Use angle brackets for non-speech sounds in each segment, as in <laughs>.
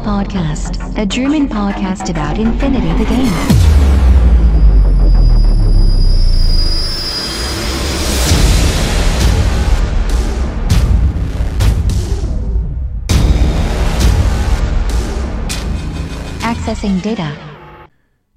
to the O12 Podcast, a German podcast about Infinity the Game. Accessing data.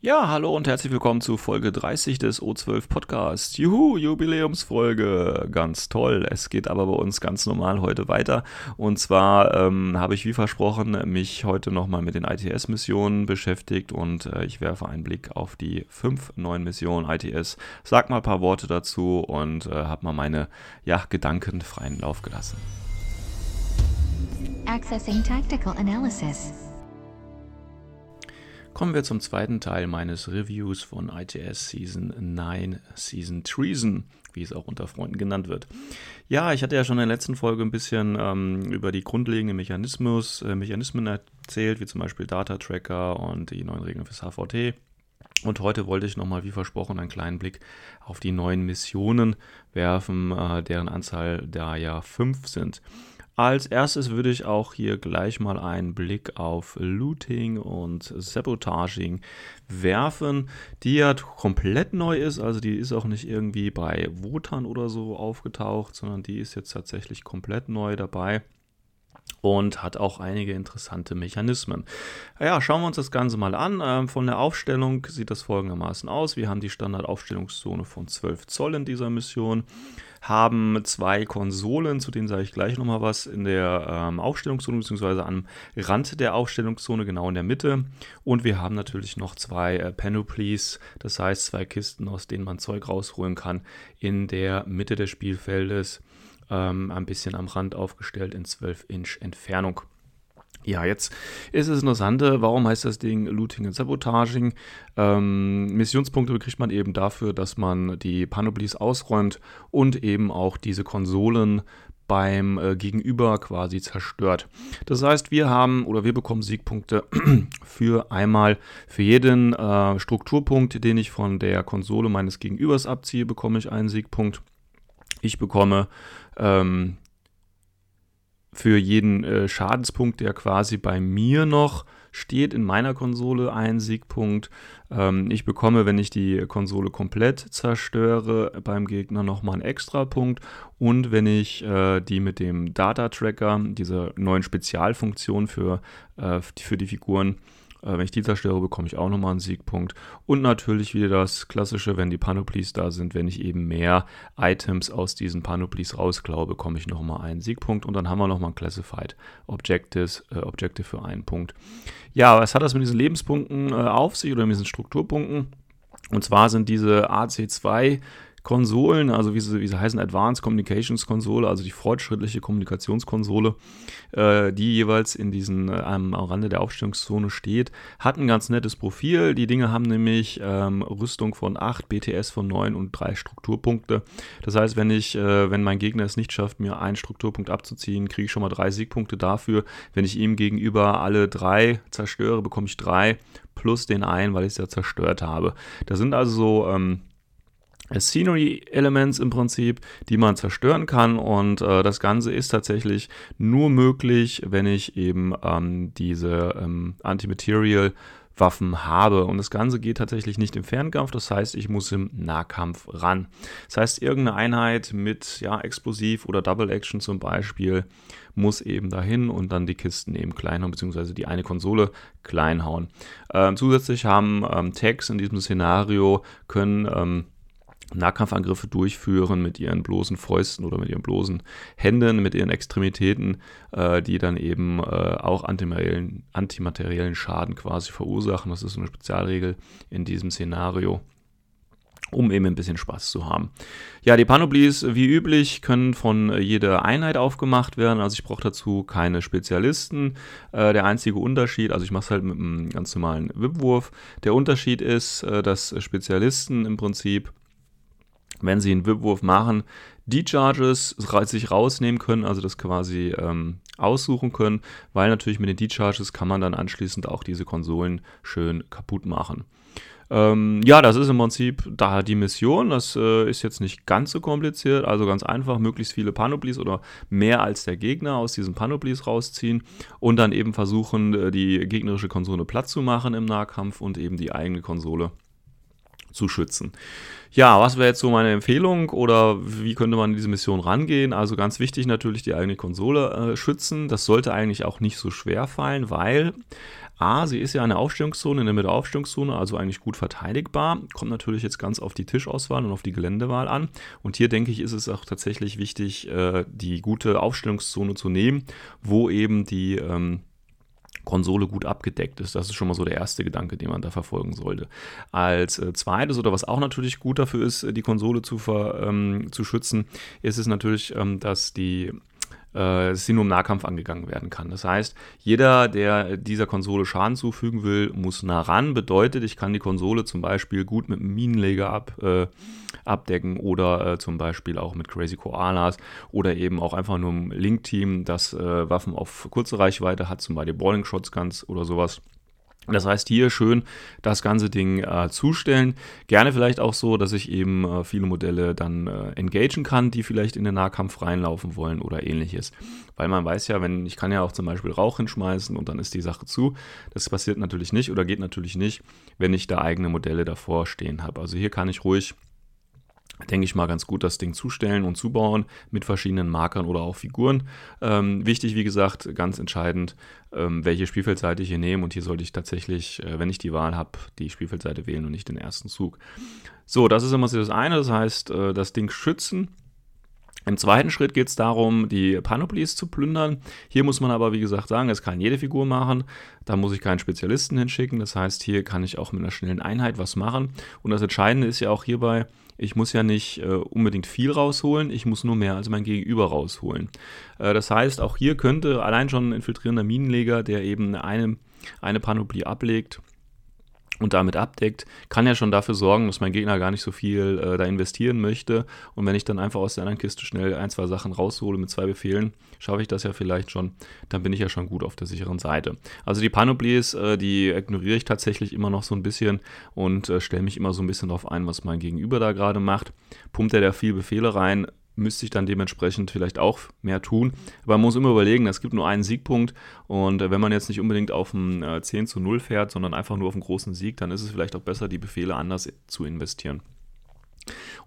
Ja, hallo und herzlich willkommen zu Folge 30 des O12 Podcasts. Juhu, Jubiläumsfolge. Ganz toll. Es geht aber bei uns ganz normal heute weiter. Und zwar ähm, habe ich wie versprochen mich heute nochmal mit den ITS-Missionen beschäftigt und äh, ich werfe einen Blick auf die fünf neuen Missionen ITS. Sag mal ein paar Worte dazu und äh, habe mal meine ja, Gedanken freien Lauf gelassen. Accessing tactical analysis. Kommen wir zum zweiten Teil meines Reviews von ITS Season 9, Season Treason, wie es auch unter Freunden genannt wird. Ja, ich hatte ja schon in der letzten Folge ein bisschen ähm, über die grundlegenden Mechanismus, äh, Mechanismen erzählt, wie zum Beispiel Data Tracker und die neuen Regeln fürs HVT. Und heute wollte ich nochmal, wie versprochen, einen kleinen Blick auf die neuen Missionen werfen, äh, deren Anzahl da ja fünf sind. Als erstes würde ich auch hier gleich mal einen Blick auf Looting und Sabotaging werfen, die ja komplett neu ist. Also die ist auch nicht irgendwie bei Wotan oder so aufgetaucht, sondern die ist jetzt tatsächlich komplett neu dabei und hat auch einige interessante Mechanismen. Ja, schauen wir uns das Ganze mal an. Ähm, von der Aufstellung sieht das folgendermaßen aus. Wir haben die Standardaufstellungszone von 12 Zoll in dieser Mission haben zwei Konsolen, zu denen sage ich gleich nochmal was, in der ähm, Aufstellungszone beziehungsweise am Rand der Aufstellungszone, genau in der Mitte. Und wir haben natürlich noch zwei äh, Panoplies, das heißt zwei Kisten, aus denen man Zeug rausholen kann, in der Mitte des Spielfeldes, ähm, ein bisschen am Rand aufgestellt in 12 Inch Entfernung. Ja, jetzt ist es interessant, warum heißt das Ding Looting und Sabotaging? Ähm, Missionspunkte kriegt man eben dafür, dass man die Panoplies ausräumt und eben auch diese Konsolen beim äh, Gegenüber quasi zerstört. Das heißt, wir haben oder wir bekommen Siegpunkte <clears throat> für einmal für jeden äh, Strukturpunkt, den ich von der Konsole meines Gegenübers abziehe, bekomme ich einen Siegpunkt. Ich bekomme ähm, für jeden äh, Schadenspunkt, der quasi bei mir noch steht in meiner Konsole, einen Siegpunkt. Ähm, ich bekomme, wenn ich die Konsole komplett zerstöre, beim Gegner nochmal einen extra Punkt. Und wenn ich äh, die mit dem Data Tracker, dieser neuen Spezialfunktion für, äh, für die Figuren, äh, wenn ich die zerstöre, bekomme ich auch nochmal einen Siegpunkt. Und natürlich wieder das Klassische, wenn die Panoplies da sind, wenn ich eben mehr Items aus diesen Panoplies rausklaue, bekomme ich nochmal einen Siegpunkt. Und dann haben wir nochmal ein Classified Objectives, äh, Objective für einen Punkt. Ja, was hat das mit diesen Lebenspunkten äh, auf sich oder mit diesen Strukturpunkten? Und zwar sind diese AC2 Konsolen, also wie sie, wie sie heißen, Advanced Communications Konsole, also die fortschrittliche Kommunikationskonsole, äh, die jeweils in diesen äh, am Rande der Aufstellungszone steht, hat ein ganz nettes Profil. Die Dinge haben nämlich ähm, Rüstung von 8, BTS von 9 und 3 Strukturpunkte. Das heißt, wenn ich, äh, wenn mein Gegner es nicht schafft, mir einen Strukturpunkt abzuziehen, kriege ich schon mal drei Siegpunkte dafür. Wenn ich ihm gegenüber alle drei zerstöre, bekomme ich drei plus den einen, weil ich es ja zerstört habe. Das sind also so ähm, Scenery Elements im Prinzip, die man zerstören kann und äh, das Ganze ist tatsächlich nur möglich, wenn ich eben ähm, diese ähm, Antimaterial Waffen habe. Und das Ganze geht tatsächlich nicht im Fernkampf, das heißt, ich muss im Nahkampf ran. Das heißt, irgendeine Einheit mit ja, Explosiv oder Double Action zum Beispiel muss eben dahin und dann die Kisten eben klein hauen, beziehungsweise die eine Konsole klein hauen. Ähm, zusätzlich haben ähm, Tags in diesem Szenario können ähm, Nahkampfangriffe durchführen mit ihren bloßen Fäusten oder mit ihren bloßen Händen, mit ihren Extremitäten, äh, die dann eben äh, auch antimateriellen, antimateriellen Schaden quasi verursachen. Das ist eine Spezialregel in diesem Szenario um eben ein bisschen Spaß zu haben. Ja, die Panoplies, wie üblich, können von jeder Einheit aufgemacht werden. Also ich brauche dazu keine Spezialisten. Äh, der einzige Unterschied, also ich mache es halt mit einem ganz normalen Wipwurf. Der Unterschied ist, äh, dass Spezialisten im Prinzip wenn sie einen Wipwurf machen, die Charges sich rausnehmen können, also das quasi ähm, aussuchen können, weil natürlich mit den D-Charges kann man dann anschließend auch diese Konsolen schön kaputt machen. Ähm, ja, das ist im Prinzip da die Mission. Das äh, ist jetzt nicht ganz so kompliziert, also ganz einfach, möglichst viele Panoplies oder mehr als der Gegner aus diesen Panoplies rausziehen und dann eben versuchen, äh, die gegnerische Konsole platt zu machen im Nahkampf und eben die eigene Konsole zu schützen. Ja, was wäre jetzt so meine Empfehlung oder wie könnte man in diese Mission rangehen? Also ganz wichtig natürlich die eigene Konsole äh, schützen. Das sollte eigentlich auch nicht so schwer fallen, weil A, sie ist ja eine Aufstellungszone, in der Mitte Aufstellungszone, also eigentlich gut verteidigbar. Kommt natürlich jetzt ganz auf die Tischauswahl und auf die Geländewahl an. Und hier denke ich, ist es auch tatsächlich wichtig, äh, die gute Aufstellungszone zu nehmen, wo eben die ähm, Konsole gut abgedeckt ist. Das ist schon mal so der erste Gedanke, den man da verfolgen sollte. Als äh, zweites oder was auch natürlich gut dafür ist, die Konsole zu, ver, ähm, zu schützen, ist es natürlich, ähm, dass die äh, im Nahkampf angegangen werden kann. Das heißt, jeder, der dieser Konsole Schaden zufügen will, muss nah ran. Bedeutet, ich kann die Konsole zum Beispiel gut mit einem Minenleger ab, äh, abdecken oder äh, zum Beispiel auch mit Crazy Koalas oder eben auch einfach nur ein Link-Team, das äh, Waffen auf kurze Reichweite hat, zum Beispiel Balling Shotguns oder sowas. Das heißt, hier schön das ganze Ding äh, zustellen. Gerne vielleicht auch so, dass ich eben äh, viele Modelle dann äh, engagen kann, die vielleicht in den Nahkampf reinlaufen wollen oder ähnliches. Weil man weiß ja, wenn ich kann ja auch zum Beispiel Rauch hinschmeißen und dann ist die Sache zu. Das passiert natürlich nicht oder geht natürlich nicht, wenn ich da eigene Modelle davor stehen habe. Also hier kann ich ruhig denke ich mal, ganz gut das Ding zustellen und zubauen mit verschiedenen Markern oder auch Figuren. Ähm, wichtig, wie gesagt, ganz entscheidend, ähm, welche Spielfeldseite ich hier nehme. Und hier sollte ich tatsächlich, äh, wenn ich die Wahl habe, die Spielfeldseite wählen und nicht den ersten Zug. So, das ist immer so das eine. Das heißt, äh, das Ding schützen. Im zweiten Schritt geht es darum, die Panoplies zu plündern. Hier muss man aber, wie gesagt, sagen, das kann jede Figur machen. Da muss ich keinen Spezialisten hinschicken. Das heißt, hier kann ich auch mit einer schnellen Einheit was machen. Und das Entscheidende ist ja auch hierbei, ich muss ja nicht äh, unbedingt viel rausholen, ich muss nur mehr als mein Gegenüber rausholen. Äh, das heißt, auch hier könnte allein schon ein infiltrierender Minenleger, der eben eine, eine Panoplie ablegt, und damit abdeckt, kann ja schon dafür sorgen, dass mein Gegner gar nicht so viel äh, da investieren möchte. Und wenn ich dann einfach aus der anderen Kiste schnell ein, zwei Sachen raushole mit zwei Befehlen, schaffe ich das ja vielleicht schon, dann bin ich ja schon gut auf der sicheren Seite. Also die Panoplies, äh, die ignoriere ich tatsächlich immer noch so ein bisschen und äh, stelle mich immer so ein bisschen darauf ein, was mein Gegenüber da gerade macht. Pumpt er da viel Befehle rein, müsste ich dann dementsprechend vielleicht auch mehr tun. Aber man muss immer überlegen, es gibt nur einen Siegpunkt und äh, wenn man jetzt nicht unbedingt auf ein äh, 10 zu 0 fährt, sondern einfach nur auf einen großen Sieg, dann ist es vielleicht auch besser, die Befehle anders zu investieren.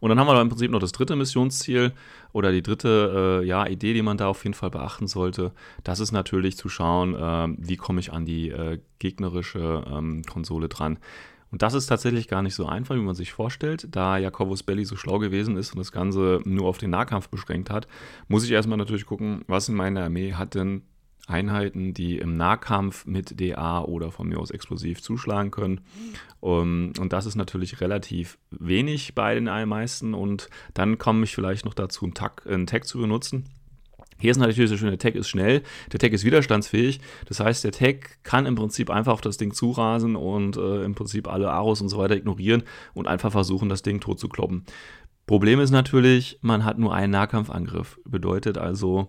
Und dann haben wir im Prinzip noch das dritte Missionsziel oder die dritte äh, ja, Idee, die man da auf jeden Fall beachten sollte. Das ist natürlich zu schauen, äh, wie komme ich an die äh, gegnerische ähm, Konsole dran. Und das ist tatsächlich gar nicht so einfach, wie man sich vorstellt. Da Jakobus Belli so schlau gewesen ist und das Ganze nur auf den Nahkampf beschränkt hat, muss ich erstmal natürlich gucken, was in meiner Armee hat denn Einheiten, die im Nahkampf mit DA oder von mir aus explosiv zuschlagen können. Und das ist natürlich relativ wenig bei den allermeisten. Und dann komme ich vielleicht noch dazu, einen Tag, einen Tag zu benutzen hier ist natürlich so schön, der Tag ist schnell, der Tag ist widerstandsfähig. Das heißt, der Tag kann im Prinzip einfach auf das Ding zurasen und äh, im Prinzip alle Aros und so weiter ignorieren und einfach versuchen, das Ding tot zu kloppen. Problem ist natürlich, man hat nur einen Nahkampfangriff. Bedeutet also,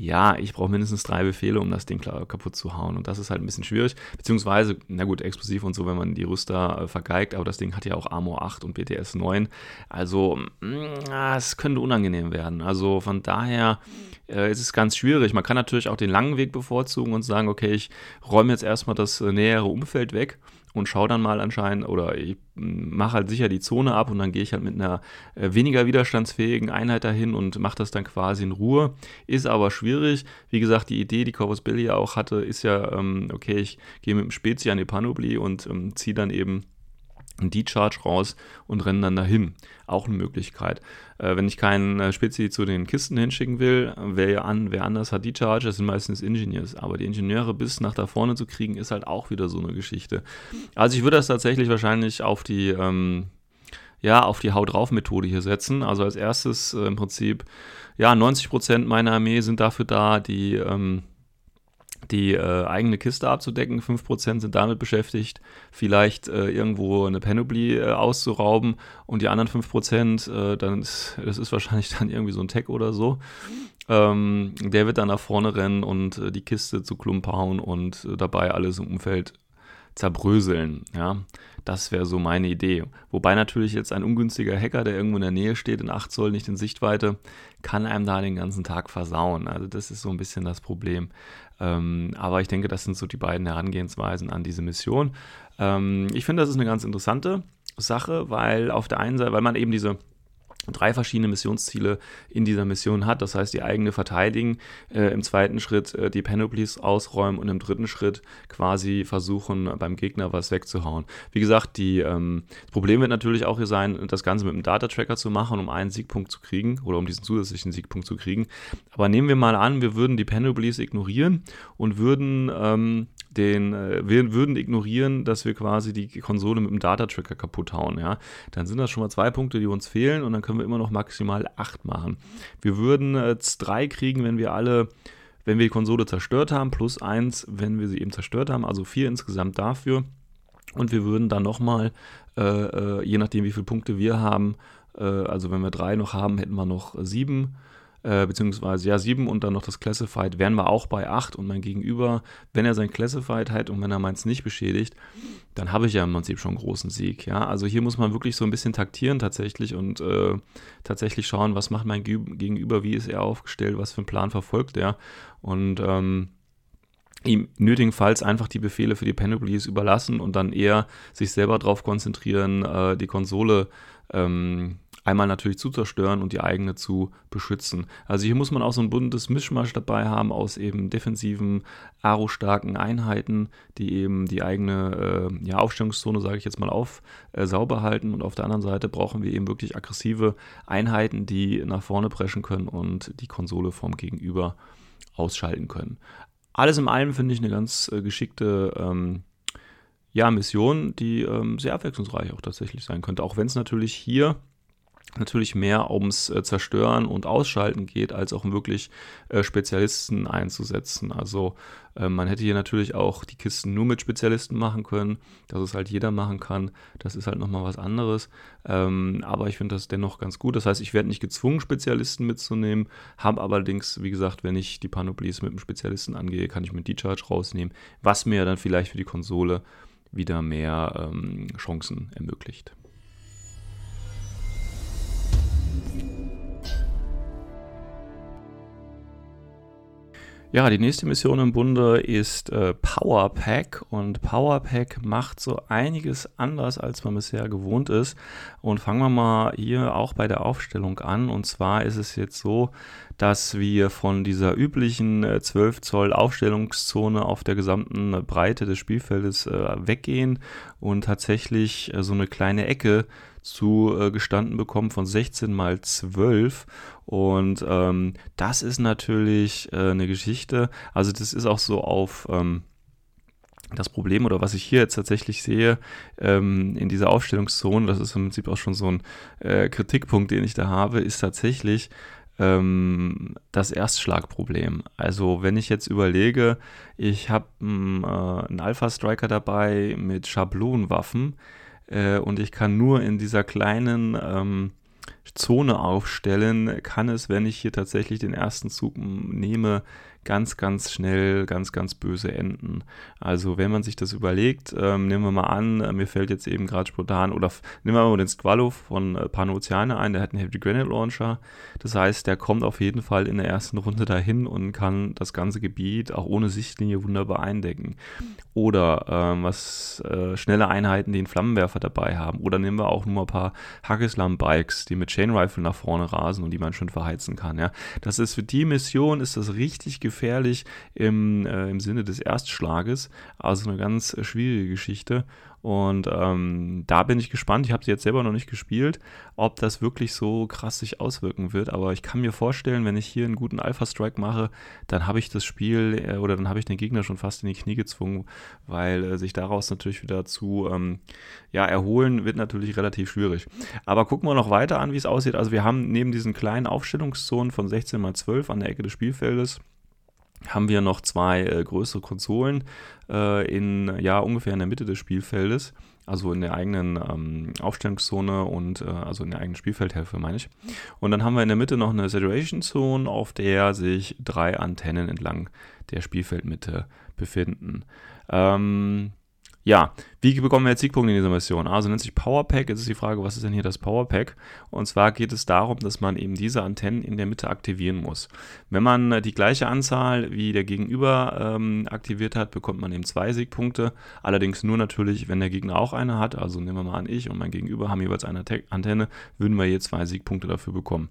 ja, ich brauche mindestens drei Befehle, um das Ding kaputt zu hauen. Und das ist halt ein bisschen schwierig. Beziehungsweise, na gut, explosiv und so, wenn man die Rüster äh, vergeigt, aber das Ding hat ja auch Armor 8 und BTS 9. Also, mm, es könnte unangenehm werden. Also von daher äh, ist es ganz schwierig. Man kann natürlich auch den langen Weg bevorzugen und sagen, okay, ich räume jetzt erstmal das äh, nähere Umfeld weg und schaue dann mal anscheinend oder ich mache halt sicher die Zone ab und dann gehe ich halt mit einer äh, weniger widerstandsfähigen Einheit dahin und mache das dann quasi in Ruhe. Ist aber schwierig. Wie gesagt, die Idee, die Corvus Belli ja auch hatte, ist ja, ähm, okay, ich gehe mit dem Spezi an die Panoply und ähm, ziehe dann eben einen D-Charge raus und rennen dann dahin. Auch eine Möglichkeit. Äh, wenn ich keinen äh, Spezi zu den Kisten hinschicken will, wer, an, wer anders hat D-Charge, das sind meistens Engineers. Aber die Ingenieure bis nach da vorne zu kriegen, ist halt auch wieder so eine Geschichte. Also ich würde das tatsächlich wahrscheinlich auf die, ähm, ja, auf die Haut drauf Methode hier setzen. Also als erstes äh, im Prinzip, ja, 90% meiner Armee sind dafür da, die, ähm, die äh, eigene Kiste abzudecken. 5% sind damit beschäftigt, vielleicht äh, irgendwo eine Panoply äh, auszurauben und die anderen 5%, äh, dann ist, das ist wahrscheinlich <laughs> dann irgendwie so ein Tech oder so. Ähm, der wird dann nach vorne rennen und äh, die Kiste zu Klump hauen und äh, dabei alles im Umfeld zerbröseln. Ja, das wäre so meine Idee. Wobei natürlich jetzt ein ungünstiger Hacker, der irgendwo in der Nähe steht, in 8 Zoll, nicht in Sichtweite, kann einem da den ganzen Tag versauen. Also das ist so ein bisschen das Problem. Ähm, aber ich denke, das sind so die beiden Herangehensweisen an diese Mission. Ähm, ich finde, das ist eine ganz interessante Sache, weil auf der einen Seite, weil man eben diese drei verschiedene Missionsziele in dieser Mission hat. Das heißt, die eigene verteidigen, äh, im zweiten Schritt äh, die Panoplies ausräumen und im dritten Schritt quasi versuchen, beim Gegner was wegzuhauen. Wie gesagt, die, ähm, das Problem wird natürlich auch hier sein, das Ganze mit einem Data-Tracker zu machen, um einen Siegpunkt zu kriegen oder um diesen zusätzlichen Siegpunkt zu kriegen. Aber nehmen wir mal an, wir würden die Panoplies ignorieren und würden ähm, den, äh, wir würden ignorieren, dass wir quasi die Konsole mit dem Data-Tracker kaputt hauen, ja, dann sind das schon mal zwei Punkte, die uns fehlen und dann können wir immer noch maximal acht machen. Wir würden jetzt drei kriegen, wenn wir alle, wenn wir die Konsole zerstört haben, plus eins, wenn wir sie eben zerstört haben, also vier insgesamt dafür. Und wir würden dann nochmal, äh, äh, je nachdem wie viele Punkte wir haben, äh, also wenn wir drei noch haben, hätten wir noch sieben äh, beziehungsweise ja 7 und dann noch das Classified, wären wir auch bei 8 und mein Gegenüber, wenn er sein Classified hat und wenn er meins nicht beschädigt, dann habe ich ja im Prinzip schon einen großen Sieg. Ja, also hier muss man wirklich so ein bisschen taktieren tatsächlich und äh, tatsächlich schauen, was macht mein Gegenüber, wie ist er aufgestellt, was für einen Plan verfolgt er und ähm, ihm nötigenfalls einfach die Befehle für die Panoplies überlassen und dann eher sich selber darauf konzentrieren, äh, die Konsole ähm, einmal natürlich zu zerstören und die eigene zu beschützen. Also hier muss man auch so ein buntes Mischmasch dabei haben aus eben defensiven, aro-starken Einheiten, die eben die eigene äh, ja, Aufstellungszone, sage ich jetzt mal, auf äh, sauber halten. Und auf der anderen Seite brauchen wir eben wirklich aggressive Einheiten, die nach vorne preschen können und die Konsole vom Gegenüber ausschalten können. Alles in allem finde ich eine ganz äh, geschickte ähm, ja, Mission, die ähm, sehr abwechslungsreich auch tatsächlich sein könnte. Auch wenn es natürlich hier natürlich mehr ums äh, Zerstören und Ausschalten geht, als auch um wirklich äh, Spezialisten einzusetzen. Also äh, man hätte hier natürlich auch die Kisten nur mit Spezialisten machen können, dass es halt jeder machen kann. Das ist halt nochmal was anderes. Ähm, aber ich finde das dennoch ganz gut. Das heißt, ich werde nicht gezwungen, Spezialisten mitzunehmen, habe allerdings, wie gesagt, wenn ich die Panoplies mit einem Spezialisten angehe, kann ich mit D-Charge rausnehmen, was mir dann vielleicht für die Konsole wieder mehr ähm, Chancen ermöglicht. Ja, die nächste Mission im Bunde ist äh, Power Pack und Power Pack macht so einiges anders, als man bisher gewohnt ist. Und fangen wir mal hier auch bei der Aufstellung an. Und zwar ist es jetzt so, dass wir von dieser üblichen äh, 12 Zoll Aufstellungszone auf der gesamten Breite des Spielfeldes äh, weggehen und tatsächlich äh, so eine kleine Ecke äh, gestanden bekommen von 16 mal 12 und ähm, das ist natürlich äh, eine Geschichte. Also das ist auch so auf ähm, das Problem oder was ich hier jetzt tatsächlich sehe ähm, in dieser Aufstellungszone, das ist im Prinzip auch schon so ein äh, Kritikpunkt, den ich da habe, ist tatsächlich ähm, das Erstschlagproblem. Also wenn ich jetzt überlege, ich habe hm, äh, einen Alpha-Striker dabei mit Schablonenwaffen, äh, und ich kann nur in dieser kleinen ähm, Zone aufstellen, kann es, wenn ich hier tatsächlich den ersten Zug nehme, ganz, ganz schnell ganz, ganz böse enden. Also wenn man sich das überlegt, ähm, nehmen wir mal an, äh, mir fällt jetzt eben gerade spontan, oder nehmen wir mal den Squalo von äh, Panoceane ein, der hat einen Heavy Granite Launcher. Das heißt, der kommt auf jeden Fall in der ersten Runde dahin und kann das ganze Gebiet auch ohne Sichtlinie wunderbar eindecken. Oder ähm, was äh, schnelle Einheiten, die einen Flammenwerfer dabei haben. Oder nehmen wir auch nur ein paar Hackeslam-Bikes, die mit Chain Rifle nach vorne rasen und die man schön verheizen kann. Ja. Das ist für die Mission ist das richtig gefährlich im, äh, im Sinne des Erstschlages. Also eine ganz äh, schwierige Geschichte. Und ähm, da bin ich gespannt. Ich habe sie jetzt selber noch nicht gespielt, ob das wirklich so krass sich auswirken wird. Aber ich kann mir vorstellen, wenn ich hier einen guten Alpha-Strike mache, dann habe ich das Spiel äh, oder dann habe ich den Gegner schon fast in die Knie gezwungen, weil äh, sich daraus natürlich wieder zu ähm, ja, erholen wird natürlich relativ schwierig. Aber gucken wir noch weiter an, wie es aussieht. Also wir haben neben diesen kleinen Aufstellungszonen von 16 mal 12 an der Ecke des Spielfeldes haben wir noch zwei äh, größere Konsolen äh, in ja ungefähr in der Mitte des Spielfeldes, also in der eigenen ähm, Aufstellungszone und äh, also in der eigenen Spielfeldhälfte meine ich. Und dann haben wir in der Mitte noch eine Saturation Zone, auf der sich drei Antennen entlang der Spielfeldmitte befinden. Ähm, Ja, wie bekommen wir jetzt Siegpunkte in dieser Mission? Also nennt sich Powerpack. Jetzt ist die Frage, was ist denn hier das Powerpack? Und zwar geht es darum, dass man eben diese Antennen in der Mitte aktivieren muss. Wenn man die gleiche Anzahl wie der Gegenüber ähm, aktiviert hat, bekommt man eben zwei Siegpunkte. Allerdings nur natürlich, wenn der Gegner auch eine hat. Also nehmen wir mal an, ich und mein Gegenüber haben jeweils eine Antenne, würden wir hier zwei Siegpunkte dafür bekommen.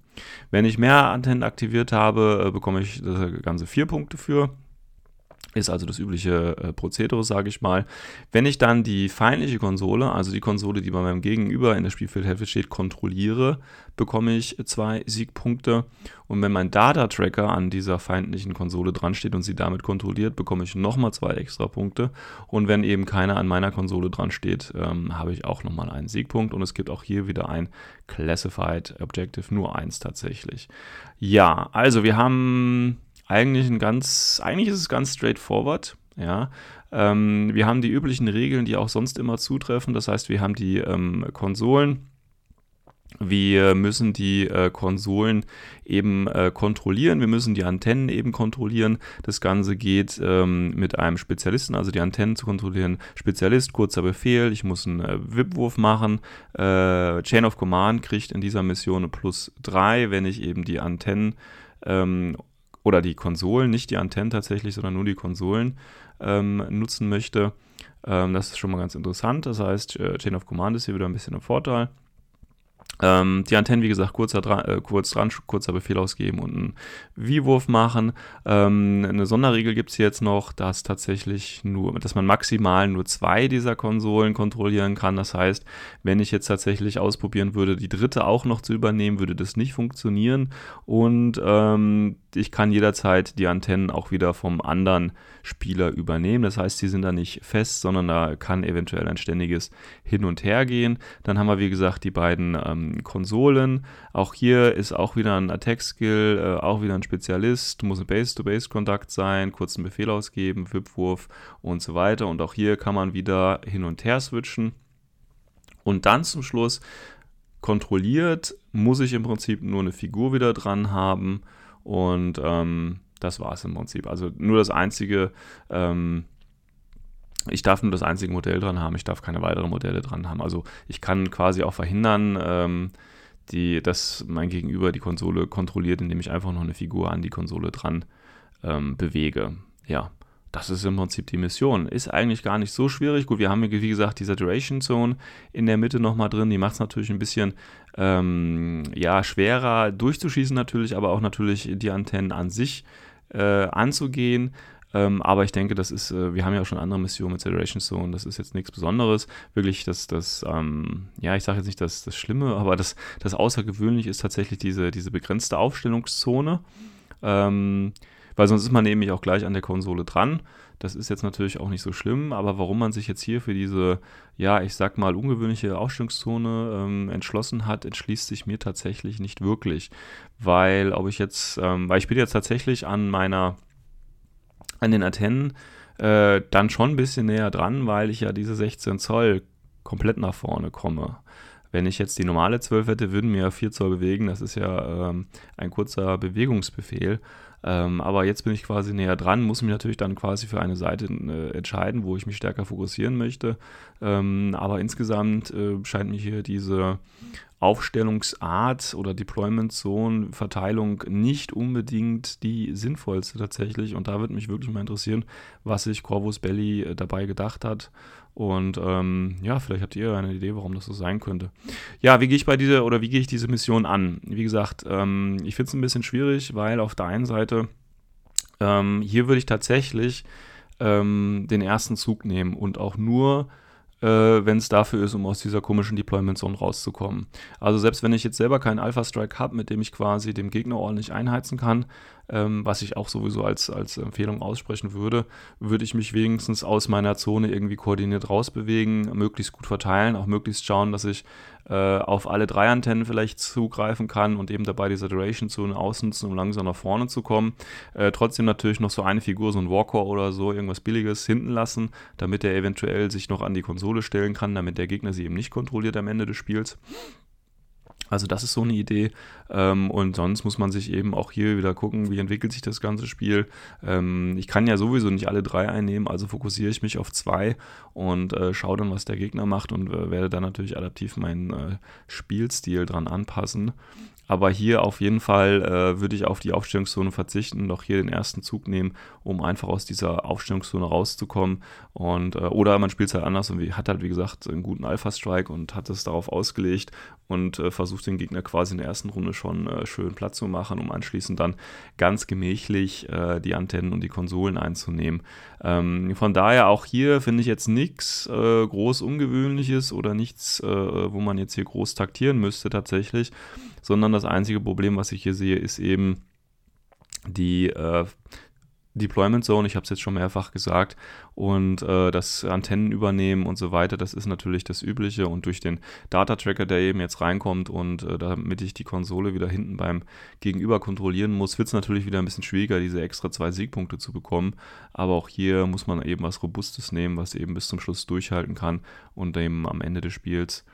Wenn ich mehr Antennen aktiviert habe, äh, bekomme ich das Ganze vier Punkte für. Ist also das übliche äh, Prozedere, sage ich mal. Wenn ich dann die feindliche Konsole, also die Konsole, die bei meinem Gegenüber in der Spielfeldhälfte steht, kontrolliere, bekomme ich zwei Siegpunkte. Und wenn mein Data-Tracker an dieser feindlichen Konsole dran steht und sie damit kontrolliert, bekomme ich nochmal zwei extra Punkte. Und wenn eben keiner an meiner Konsole dran steht, ähm, habe ich auch nochmal einen Siegpunkt. Und es gibt auch hier wieder ein Classified Objective, nur eins tatsächlich. Ja, also wir haben eigentlich ein ganz, eigentlich ist es ganz straightforward. Ja, ähm, wir haben die üblichen Regeln, die auch sonst immer zutreffen. Das heißt, wir haben die ähm, Konsolen. Wir müssen die äh, Konsolen eben äh, kontrollieren. Wir müssen die Antennen eben kontrollieren. Das Ganze geht ähm, mit einem Spezialisten, also die Antennen zu kontrollieren. Spezialist, kurzer Befehl. Ich muss einen äh, WIP-Wurf machen. Äh, Chain of Command kriegt in dieser Mission plus 3, wenn ich eben die Antennen ähm, oder die Konsolen, nicht die Antennen tatsächlich, sondern nur die Konsolen ähm, nutzen möchte. Ähm, das ist schon mal ganz interessant. Das heißt, äh, Chain of Command ist hier wieder ein bisschen ein Vorteil. Ähm, die Antennen, wie gesagt, kurzer dran, äh, kurz dran, kurzer Befehl ausgeben und einen V-Wurf machen. Ähm, eine Sonderregel gibt es jetzt noch, dass tatsächlich nur, dass man maximal nur zwei dieser Konsolen kontrollieren kann. Das heißt, wenn ich jetzt tatsächlich ausprobieren würde, die dritte auch noch zu übernehmen, würde das nicht funktionieren. Und ähm, ich kann jederzeit die Antennen auch wieder vom anderen Spieler übernehmen. Das heißt, die sind da nicht fest, sondern da kann eventuell ein ständiges Hin und Her gehen. Dann haben wir, wie gesagt, die beiden ähm, Konsolen. Auch hier ist auch wieder ein Attack-Skill, äh, auch wieder ein Spezialist, muss ein Base-to-Base-Kontakt sein, kurzen Befehl ausgeben, Wipwurf und so weiter. Und auch hier kann man wieder hin und her switchen. Und dann zum Schluss kontrolliert muss ich im Prinzip nur eine Figur wieder dran haben und ähm, das war es im Prinzip. Also nur das einzige, ähm, ich darf nur das einzige Modell dran haben, ich darf keine weiteren Modelle dran haben. Also ich kann quasi auch verhindern, ähm, die, dass mein Gegenüber die Konsole kontrolliert, indem ich einfach noch eine Figur an die Konsole dran ähm, bewege. Ja, das ist im Prinzip die Mission. Ist eigentlich gar nicht so schwierig. Gut, wir haben hier, wie gesagt, die Saturation Zone in der Mitte nochmal drin. Die macht es natürlich ein bisschen ähm, ja, schwerer durchzuschießen, natürlich, aber auch natürlich die Antennen an sich äh, anzugehen. Ähm, aber ich denke, das ist, äh, wir haben ja auch schon andere Missionen mit Saturation Zone, das ist jetzt nichts Besonderes. Wirklich, das, das ähm, ja, ich sage jetzt nicht das, das Schlimme, aber das, das Außergewöhnliche ist tatsächlich diese, diese begrenzte Aufstellungszone. Ähm, weil sonst ist man nämlich auch gleich an der Konsole dran. Das ist jetzt natürlich auch nicht so schlimm, aber warum man sich jetzt hier für diese, ja, ich sag mal, ungewöhnliche Ausstellungszone ähm, entschlossen hat, entschließt sich mir tatsächlich nicht wirklich. Weil, ob ich jetzt, ähm, weil ich bin jetzt tatsächlich an meiner, an den Antennen äh, dann schon ein bisschen näher dran, weil ich ja diese 16 Zoll komplett nach vorne komme. Wenn ich jetzt die normale 12 hätte, würden mir 4 Zoll bewegen. Das ist ja ähm, ein kurzer Bewegungsbefehl. Ähm, aber jetzt bin ich quasi näher dran, muss mich natürlich dann quasi für eine Seite äh, entscheiden, wo ich mich stärker fokussieren möchte. Ähm, aber insgesamt äh, scheint mir hier diese Aufstellungsart oder Deployment Zone Verteilung nicht unbedingt die sinnvollste tatsächlich. Und da würde mich wirklich mal interessieren, was sich Corvus Belly äh, dabei gedacht hat. Und ähm, ja, vielleicht habt ihr eine Idee, warum das so sein könnte. Ja, wie gehe ich bei dieser oder wie gehe ich diese Mission an? Wie gesagt, ähm, ich finde es ein bisschen schwierig, weil auf der einen Seite ähm, hier würde ich tatsächlich ähm, den ersten Zug nehmen und auch nur äh, wenn es dafür ist, um aus dieser komischen Deployment Zone rauszukommen. Also selbst wenn ich jetzt selber keinen Alpha Strike habe, mit dem ich quasi dem Gegner ordentlich einheizen kann, ähm, was ich auch sowieso als, als Empfehlung aussprechen würde, würde ich mich wenigstens aus meiner Zone irgendwie koordiniert rausbewegen, möglichst gut verteilen, auch möglichst schauen, dass ich äh, auf alle drei Antennen vielleicht zugreifen kann und eben dabei die Saturation-Zone ausnutzen, um langsam nach vorne zu kommen. Äh, trotzdem natürlich noch so eine Figur, so ein Warcore oder so, irgendwas Billiges hinten lassen, damit er eventuell sich noch an die Konsole stellen kann, damit der Gegner sie eben nicht kontrolliert am Ende des Spiels. Also das ist so eine Idee. Ähm, und sonst muss man sich eben auch hier wieder gucken, wie entwickelt sich das ganze Spiel. Ähm, ich kann ja sowieso nicht alle drei einnehmen, also fokussiere ich mich auf zwei und äh, schaue dann, was der Gegner macht und äh, werde dann natürlich adaptiv meinen äh, Spielstil dran anpassen. Aber hier auf jeden Fall äh, würde ich auf die Aufstellungszone verzichten, doch hier den ersten Zug nehmen, um einfach aus dieser Aufstellungszone rauszukommen. Und, äh, oder man spielt es halt anders und hat halt, wie gesagt, einen guten Alpha-Strike und hat es darauf ausgelegt und äh, versucht den Gegner quasi in der ersten Runde schon äh, schön Platz zu machen, um anschließend dann ganz gemächlich äh, die Antennen und die Konsolen einzunehmen. Ähm, von daher auch hier finde ich jetzt nichts äh, groß Ungewöhnliches oder nichts, wo man jetzt hier groß taktieren müsste tatsächlich sondern das einzige Problem, was ich hier sehe, ist eben die äh, Deployment Zone, ich habe es jetzt schon mehrfach gesagt, und äh, das Antennen übernehmen und so weiter, das ist natürlich das Übliche. Und durch den Data Tracker, der eben jetzt reinkommt und äh, damit ich die Konsole wieder hinten beim Gegenüber kontrollieren muss, wird es natürlich wieder ein bisschen schwieriger, diese extra zwei Siegpunkte zu bekommen. Aber auch hier muss man eben was Robustes nehmen, was eben bis zum Schluss durchhalten kann und eben am Ende des Spiels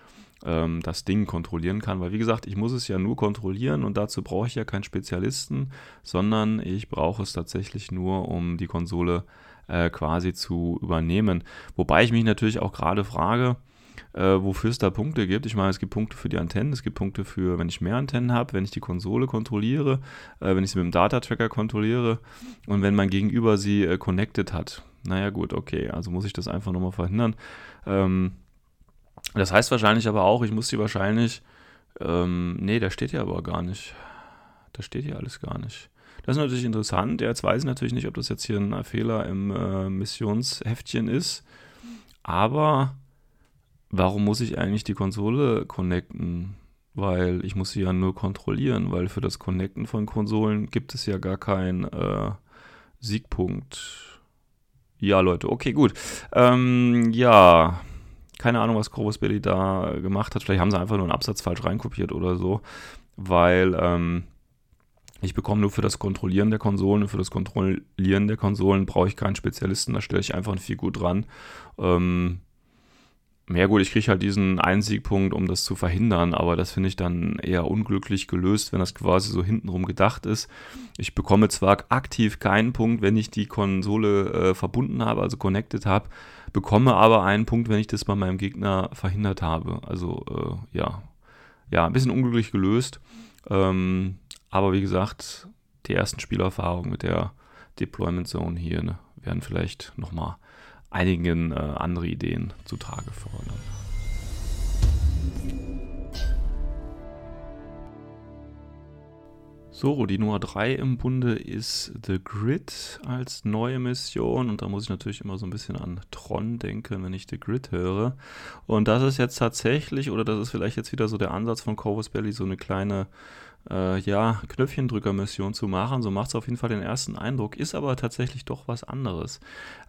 ähm, das Ding kontrollieren kann. Weil wie gesagt, ich muss es ja nur kontrollieren und dazu brauche ich ja keinen Spezialisten, sondern ich brauche es tatsächlich nur, um die Konsole äh, quasi zu übernehmen. Wobei ich mich natürlich auch gerade frage, äh, wofür es da Punkte gibt. Ich meine, es gibt Punkte für die Antennen, es gibt Punkte für, wenn ich mehr Antennen habe, wenn ich die Konsole kontrolliere, äh, wenn ich sie mit dem Data-Tracker kontrolliere und wenn mein Gegenüber sie äh, connected hat. Naja gut, okay, also muss ich das einfach nochmal verhindern. Ähm, das heißt wahrscheinlich aber auch, ich muss die wahrscheinlich. Ähm, nee, da steht ja aber gar nicht. Da steht ja alles gar nicht. Das ist natürlich interessant. Jetzt weiß ich natürlich nicht, ob das jetzt hier ein Fehler im äh, Missionsheftchen ist. Aber warum muss ich eigentlich die Konsole connecten? Weil ich muss sie ja nur kontrollieren, weil für das Connecten von Konsolen gibt es ja gar keinen äh, Siegpunkt. Ja, Leute, okay, gut. Ähm, ja, keine Ahnung, was Corvus Belli da gemacht hat. Vielleicht haben sie einfach nur einen Absatz falsch reinkopiert oder so, weil ähm, ich bekomme nur für das Kontrollieren der Konsolen und für das Kontrollieren der Konsolen brauche ich keinen Spezialisten, da stelle ich einfach ein Figur dran. Ähm, ja gut, ich kriege halt diesen einen Siegpunkt, um das zu verhindern, aber das finde ich dann eher unglücklich gelöst, wenn das quasi so hintenrum gedacht ist. Ich bekomme zwar aktiv keinen Punkt, wenn ich die Konsole äh, verbunden habe, also connected habe, bekomme aber einen Punkt, wenn ich das bei meinem Gegner verhindert habe. Also äh, ja, ja, ein bisschen unglücklich gelöst. Ähm, aber wie gesagt, die ersten Spielerfahrungen mit der Deployment Zone hier ne, werden vielleicht nochmal einigen äh, andere Ideen zutage fördern. So, die Nummer 3 im Bunde ist The Grid als neue Mission. Und da muss ich natürlich immer so ein bisschen an Tron denken, wenn ich The Grid höre. Und das ist jetzt tatsächlich, oder das ist vielleicht jetzt wieder so der Ansatz von Corvus Belly, so eine kleine äh, ja, Knöpfchendrücker-Mission zu machen. So macht es auf jeden Fall den ersten Eindruck, ist aber tatsächlich doch was anderes.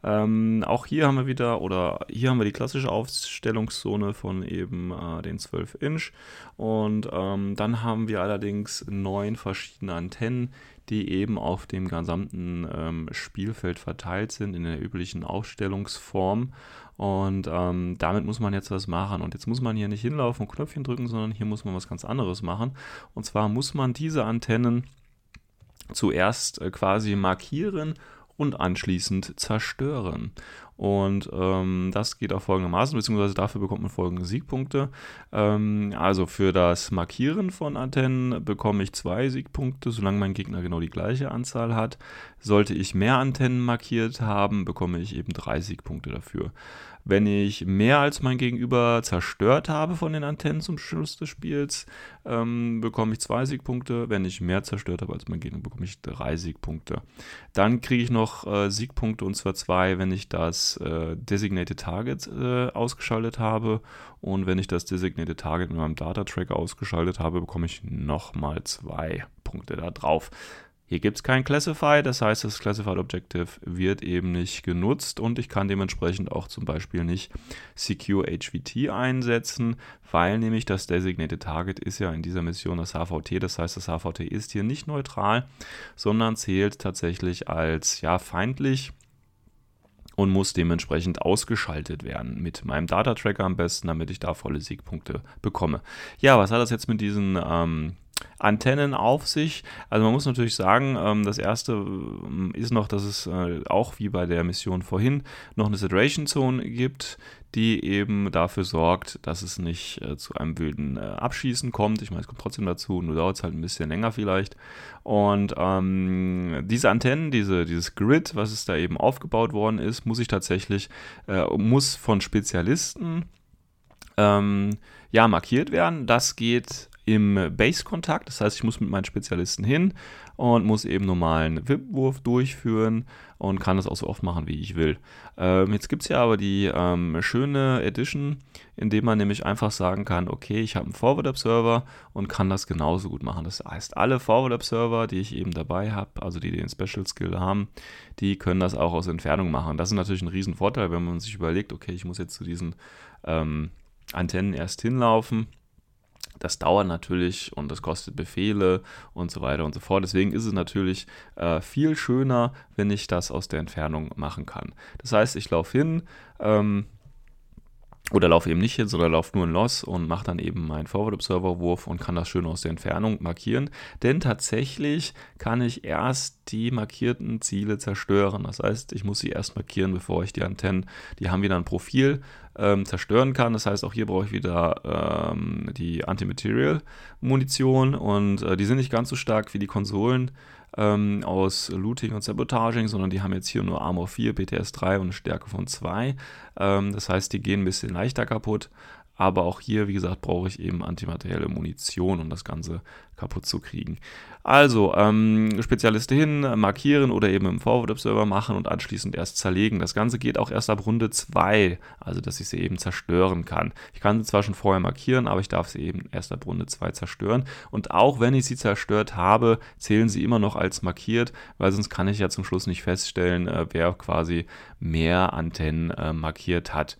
Ähm, auch hier haben wir wieder, oder hier haben wir die klassische Aufstellungszone von eben äh, den 12 Inch und ähm, dann haben wir allerdings neun verschiedene Antennen, die eben auf dem gesamten ähm, Spielfeld verteilt sind in der üblichen Aufstellungsform. Und ähm, damit muss man jetzt was machen. Und jetzt muss man hier nicht hinlaufen und Knöpfchen drücken, sondern hier muss man was ganz anderes machen. Und zwar muss man diese Antennen zuerst äh, quasi markieren und anschließend zerstören. Und ähm, das geht auch folgendermaßen, beziehungsweise dafür bekommt man folgende Siegpunkte. Ähm, also für das Markieren von Antennen bekomme ich zwei Siegpunkte, solange mein Gegner genau die gleiche Anzahl hat. Sollte ich mehr Antennen markiert haben, bekomme ich eben drei Siegpunkte dafür. Wenn ich mehr als mein Gegenüber zerstört habe von den Antennen zum Schluss des Spiels, ähm, bekomme ich zwei Siegpunkte. Wenn ich mehr zerstört habe als mein Gegner, bekomme ich drei Siegpunkte. Dann kriege ich noch äh, Siegpunkte und zwar zwei, wenn ich das äh, Designated Target äh, ausgeschaltet habe. Und wenn ich das Designated Target mit meinem Data Tracker ausgeschaltet habe, bekomme ich nochmal zwei Punkte da drauf. Hier gibt es kein Classify, das heißt, das Classified Objective wird eben nicht genutzt und ich kann dementsprechend auch zum Beispiel nicht Secure HVT einsetzen, weil nämlich das Designated Target ist ja in dieser Mission das HVT, das heißt, das HVT ist hier nicht neutral, sondern zählt tatsächlich als ja feindlich und muss dementsprechend ausgeschaltet werden. Mit meinem Data-Tracker am besten, damit ich da volle Siegpunkte bekomme. Ja, was hat das jetzt mit diesen ähm, Antennen auf sich. Also man muss natürlich sagen, ähm, das erste ähm, ist noch, dass es äh, auch wie bei der Mission vorhin noch eine Saturation Zone gibt, die eben dafür sorgt, dass es nicht äh, zu einem wilden äh, Abschießen kommt. Ich meine, es kommt trotzdem dazu, nur dauert es halt ein bisschen länger vielleicht. Und ähm, diese Antennen, diese, dieses Grid, was es da eben aufgebaut worden ist, muss ich tatsächlich, äh, muss von Spezialisten ähm, ja, markiert werden. Das geht im Base-Kontakt. Das heißt, ich muss mit meinen Spezialisten hin und muss eben normalen WIP-Wurf durchführen und kann das auch so oft machen, wie ich will. Ähm, jetzt gibt es ja aber die ähm, schöne Edition, in dem man nämlich einfach sagen kann, okay, ich habe einen Forward-Observer und kann das genauso gut machen. Das heißt, alle Forward-Observer, die ich eben dabei habe, also die den Special-Skill haben, die können das auch aus Entfernung machen. Das ist natürlich ein Riesenvorteil, wenn man sich überlegt, okay, ich muss jetzt zu diesen ähm, Antennen erst hinlaufen das dauert natürlich und das kostet Befehle und so weiter und so fort. Deswegen ist es natürlich äh, viel schöner, wenn ich das aus der Entfernung machen kann. Das heißt, ich laufe hin, ähm, oder laufe eben nicht hin, sondern laufe nur ein Loss und mache dann eben meinen Forward Observer Wurf und kann das schön aus der Entfernung markieren. Denn tatsächlich kann ich erst die markierten Ziele zerstören. Das heißt, ich muss sie erst markieren, bevor ich die Antennen, die haben wieder ein Profil, ähm, zerstören kann. Das heißt, auch hier brauche ich wieder ähm, die Anti-Material-Munition und äh, die sind nicht ganz so stark wie die Konsolen ähm, aus Looting und Sabotaging, sondern die haben jetzt hier nur Armor 4, BTS 3 und Stärke von 2. Ähm, das heißt, die gehen ein bisschen leichter kaputt. Aber auch hier, wie gesagt, brauche ich eben antimaterielle Munition, um das Ganze kaputt zu kriegen. Also, ähm, Spezialiste hin, markieren oder eben im Forward Observer machen und anschließend erst zerlegen. Das Ganze geht auch erst ab Runde 2, also dass ich sie eben zerstören kann. Ich kann sie zwar schon vorher markieren, aber ich darf sie eben erst ab Runde 2 zerstören. Und auch wenn ich sie zerstört habe, zählen sie immer noch als markiert, weil sonst kann ich ja zum Schluss nicht feststellen, äh, wer quasi mehr Antennen äh, markiert hat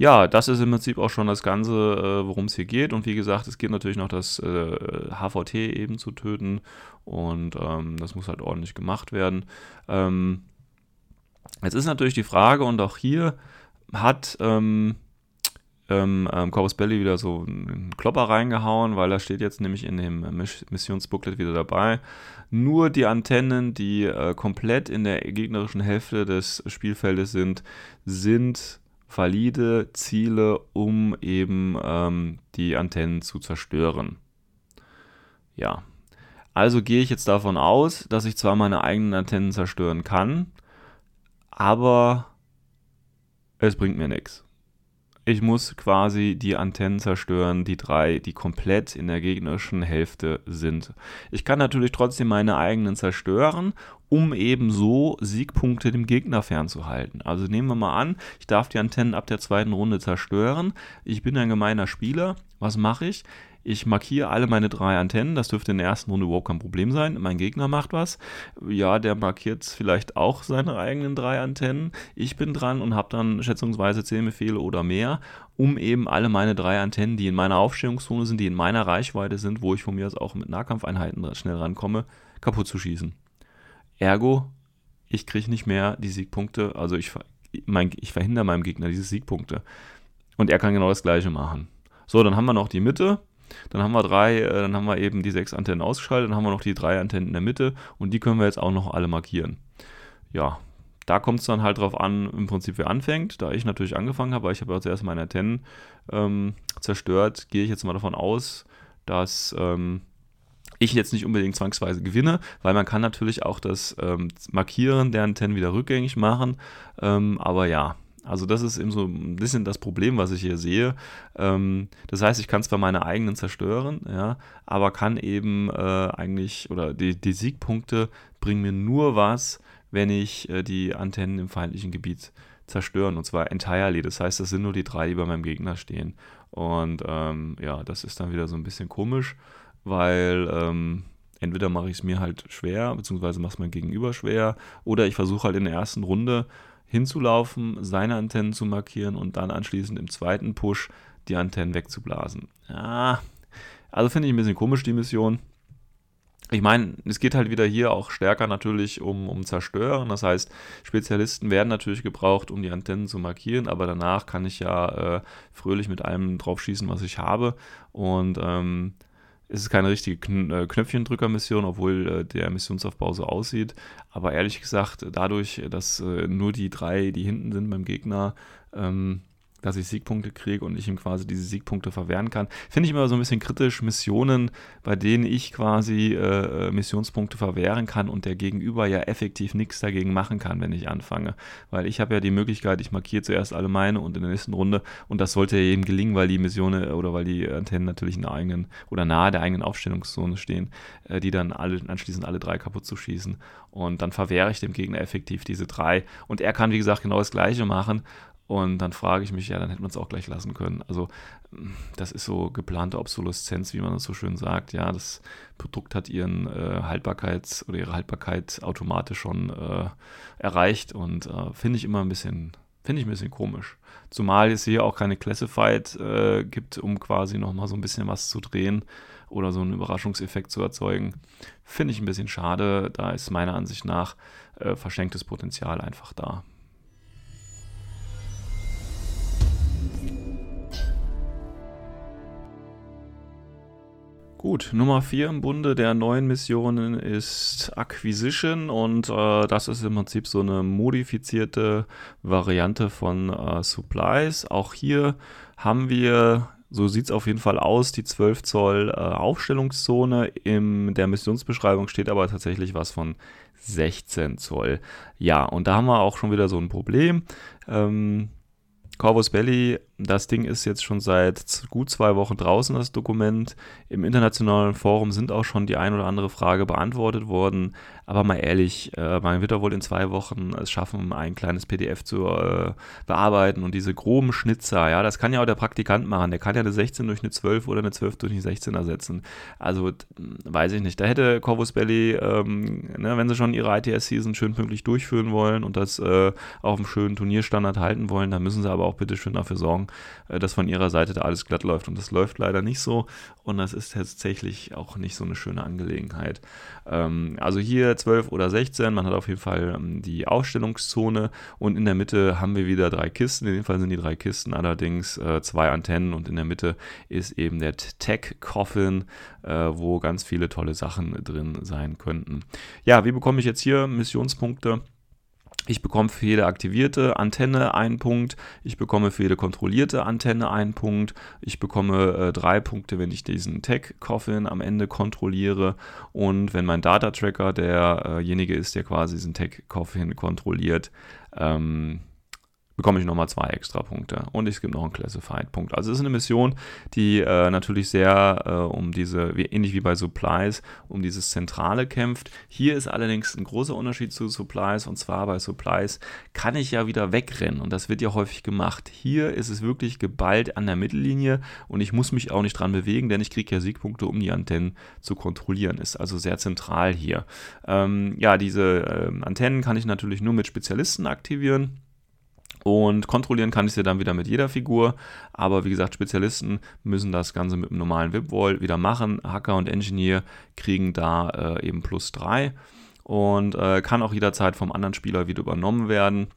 ja, das ist im Prinzip auch schon das Ganze, äh, worum es hier geht. Und wie gesagt, es geht natürlich noch das äh, HVT eben zu töten. Und ähm, das muss halt ordentlich gemacht werden. Ähm, jetzt ist natürlich die Frage, und auch hier hat ähm, ähm, ähm Corvus Belly wieder so einen Klopper reingehauen, weil da steht jetzt nämlich in dem Missionsbooklet wieder dabei. Nur die Antennen, die äh, komplett in der gegnerischen Hälfte des Spielfeldes sind, sind valide Ziele, um eben ähm, die Antennen zu zerstören. Ja, also gehe ich jetzt davon aus, dass ich zwar meine eigenen Antennen zerstören kann, aber es bringt mir nichts. Ich muss quasi die Antennen zerstören, die drei, die komplett in der gegnerischen Hälfte sind. Ich kann natürlich trotzdem meine eigenen zerstören, um eben so Siegpunkte dem Gegner fernzuhalten. Also nehmen wir mal an, ich darf die Antennen ab der zweiten Runde zerstören. Ich bin ein gemeiner Spieler. Was mache ich? Ich markiere alle meine drei Antennen. Das dürfte in der ersten Runde überhaupt kein Problem sein. Mein Gegner macht was. Ja, der markiert vielleicht auch seine eigenen drei Antennen. Ich bin dran und habe dann schätzungsweise zehn Befehle oder mehr, um eben alle meine drei Antennen, die in meiner Aufstellungszone sind, die in meiner Reichweite sind, wo ich von mir aus auch mit Nahkampfeinheiten schnell rankomme, kaputt zu schießen. Ergo, ich kriege nicht mehr die Siegpunkte. Also ich, mein, ich verhindere meinem Gegner diese Siegpunkte. Und er kann genau das gleiche machen. So, dann haben wir noch die Mitte. Dann haben wir drei, äh, dann haben wir eben die sechs Antennen ausgeschaltet, dann haben wir noch die drei Antennen in der Mitte und die können wir jetzt auch noch alle markieren. Ja, da kommt es dann halt drauf an, im Prinzip wer anfängt. Da ich natürlich angefangen habe, weil ich habe ja zuerst meine Antennen ähm, zerstört, gehe ich jetzt mal davon aus, dass ähm, ich jetzt nicht unbedingt zwangsweise gewinne, weil man kann natürlich auch das ähm, Markieren der Antennen wieder rückgängig machen. Ähm, aber ja, also das ist eben so ein bisschen das Problem, was ich hier sehe. Ähm, das heißt, ich kann zwar meine eigenen zerstören, ja, aber kann eben äh, eigentlich, oder die, die, Siegpunkte bringen mir nur was, wenn ich äh, die Antennen im feindlichen Gebiet zerstören, und zwar entirely. Das heißt, das sind nur die drei, die bei meinem Gegner stehen. Und ähm, ja, das ist dann wieder so ein bisschen komisch, weil ähm, entweder mache ich es mir halt schwer, beziehungsweise mache es mein Gegenüber schwer, oder ich versuche halt in der ersten Runde hinzulaufen, seine Antennen zu markieren und dann anschließend im zweiten Push die Antennen wegzublasen. Ja, also finde ich ein bisschen komisch die Mission. ich meine, es geht halt wieder hier auch stärker natürlich um, um Zerstören. Das heißt, Spezialisten werden natürlich gebraucht, um die Antennen zu markieren, aber danach kann ich ja äh, fröhlich mit allem drauf schießen, was ich habe. Und ähm, es ist keine richtige Kn äh, Knöpfchendrückermission, obwohl äh, der Missionsaufbau so aussieht. Aber ehrlich gesagt, dadurch, dass äh, nur die drei, die hinten sind beim Gegner, ähm, dass ich Siegpunkte kriege und ich ihm quasi diese Siegpunkte verwehren kann. Finde ich immer so ein bisschen kritisch, Missionen, bei denen ich quasi äh, äh, Missionspunkte verwehren kann und der Gegenüber ja effektiv nichts dagegen machen kann, wenn ich anfange. Weil ich habe ja die Möglichkeit, ich markiere zuerst alle meine und in der nächsten Runde und das sollte ja eben gelingen, weil die Missionen äh, oder weil die Antennen natürlich in der eigenen oder nahe der eigenen Aufstellungszone stehen, äh, die dann alle anschließend alle drei kaputt zu schießen. Und dann verwehre ich dem Gegner effektiv diese drei. Und er kann, wie gesagt, genau das Gleiche machen. Und dann frage ich mich, ja, dann hätte man es auch gleich lassen können. Also das ist so geplante Obsoleszenz, wie man das so schön sagt. Ja, das Produkt hat ihren äh, Haltbarkeits- oder ihre Haltbarkeit automatisch schon äh, erreicht und äh, finde ich immer ein bisschen, finde ich ein bisschen komisch. Zumal es hier auch keine Classified äh, gibt, um quasi nochmal so ein bisschen was zu drehen oder so einen Überraschungseffekt zu erzeugen. Finde ich ein bisschen schade. Da ist meiner Ansicht nach äh, verschenktes Potenzial einfach da. Gut, Nummer 4 im Bunde der neuen Missionen ist Acquisition und äh, das ist im Prinzip so eine modifizierte Variante von äh, Supplies. Auch hier haben wir, so sieht es auf jeden Fall aus, die 12 Zoll äh, Aufstellungszone. In der Missionsbeschreibung steht aber tatsächlich was von 16 Zoll. Ja, und da haben wir auch schon wieder so ein Problem. Ähm, Corvus Belli, das Ding ist jetzt schon seit gut zwei Wochen draußen, das Dokument. Im internationalen Forum sind auch schon die ein oder andere Frage beantwortet worden. Aber mal ehrlich, äh, man wird da wohl in zwei Wochen es schaffen, ein kleines PDF zu äh, bearbeiten und diese groben Schnitzer, ja, das kann ja auch der Praktikant machen. Der kann ja eine 16 durch eine 12 oder eine 12 durch eine 16 ersetzen. Also, weiß ich nicht. Da hätte Corvus Belli, ähm, ne, wenn sie schon ihre ITS-Season schön pünktlich durchführen wollen und das äh, auf einem schönen Turnierstandard halten wollen, dann müssen sie aber auch bitte schön dafür sorgen, äh, dass von ihrer Seite da alles glatt läuft. Und das läuft leider nicht so. Und das ist tatsächlich auch nicht so eine schöne Angelegenheit. Ähm, also hier 12 oder 16, man hat auf jeden Fall ähm, die Ausstellungszone und in der Mitte haben wir wieder drei Kisten. In dem Fall sind die drei Kisten allerdings äh, zwei Antennen und in der Mitte ist eben der Tech Coffin, äh, wo ganz viele tolle Sachen drin sein könnten. Ja, wie bekomme ich jetzt hier Missionspunkte? Ich bekomme für jede aktivierte Antenne einen Punkt. Ich bekomme für jede kontrollierte Antenne einen Punkt. Ich bekomme äh, drei Punkte, wenn ich diesen Tech-Coffin am Ende kontrolliere. Und wenn mein Data-Tracker derjenige ist, der quasi diesen Tech-Coffin kontrolliert, ähm, bekomme ich nochmal zwei extra Punkte. Und es gibt noch einen Classified-Punkt. Also es ist eine Mission, die äh, natürlich sehr äh, um diese, wie, ähnlich wie bei Supplies, um dieses Zentrale kämpft. Hier ist allerdings ein großer Unterschied zu Supplies. Und zwar bei Supplies kann ich ja wieder wegrennen. Und das wird ja häufig gemacht. Hier ist es wirklich geballt an der Mittellinie. Und ich muss mich auch nicht dran bewegen, denn ich kriege ja Siegpunkte, um die Antennen zu kontrollieren. Ist also sehr zentral hier. Ähm, ja, diese äh, Antennen kann ich natürlich nur mit Spezialisten aktivieren. Und kontrollieren kann ich sie dann wieder mit jeder Figur. Aber wie gesagt, Spezialisten müssen das Ganze mit dem normalen VIP-Wall wieder machen. Hacker und Engineer kriegen da äh, eben plus 3 und äh, kann auch jederzeit vom anderen Spieler wieder übernommen werden.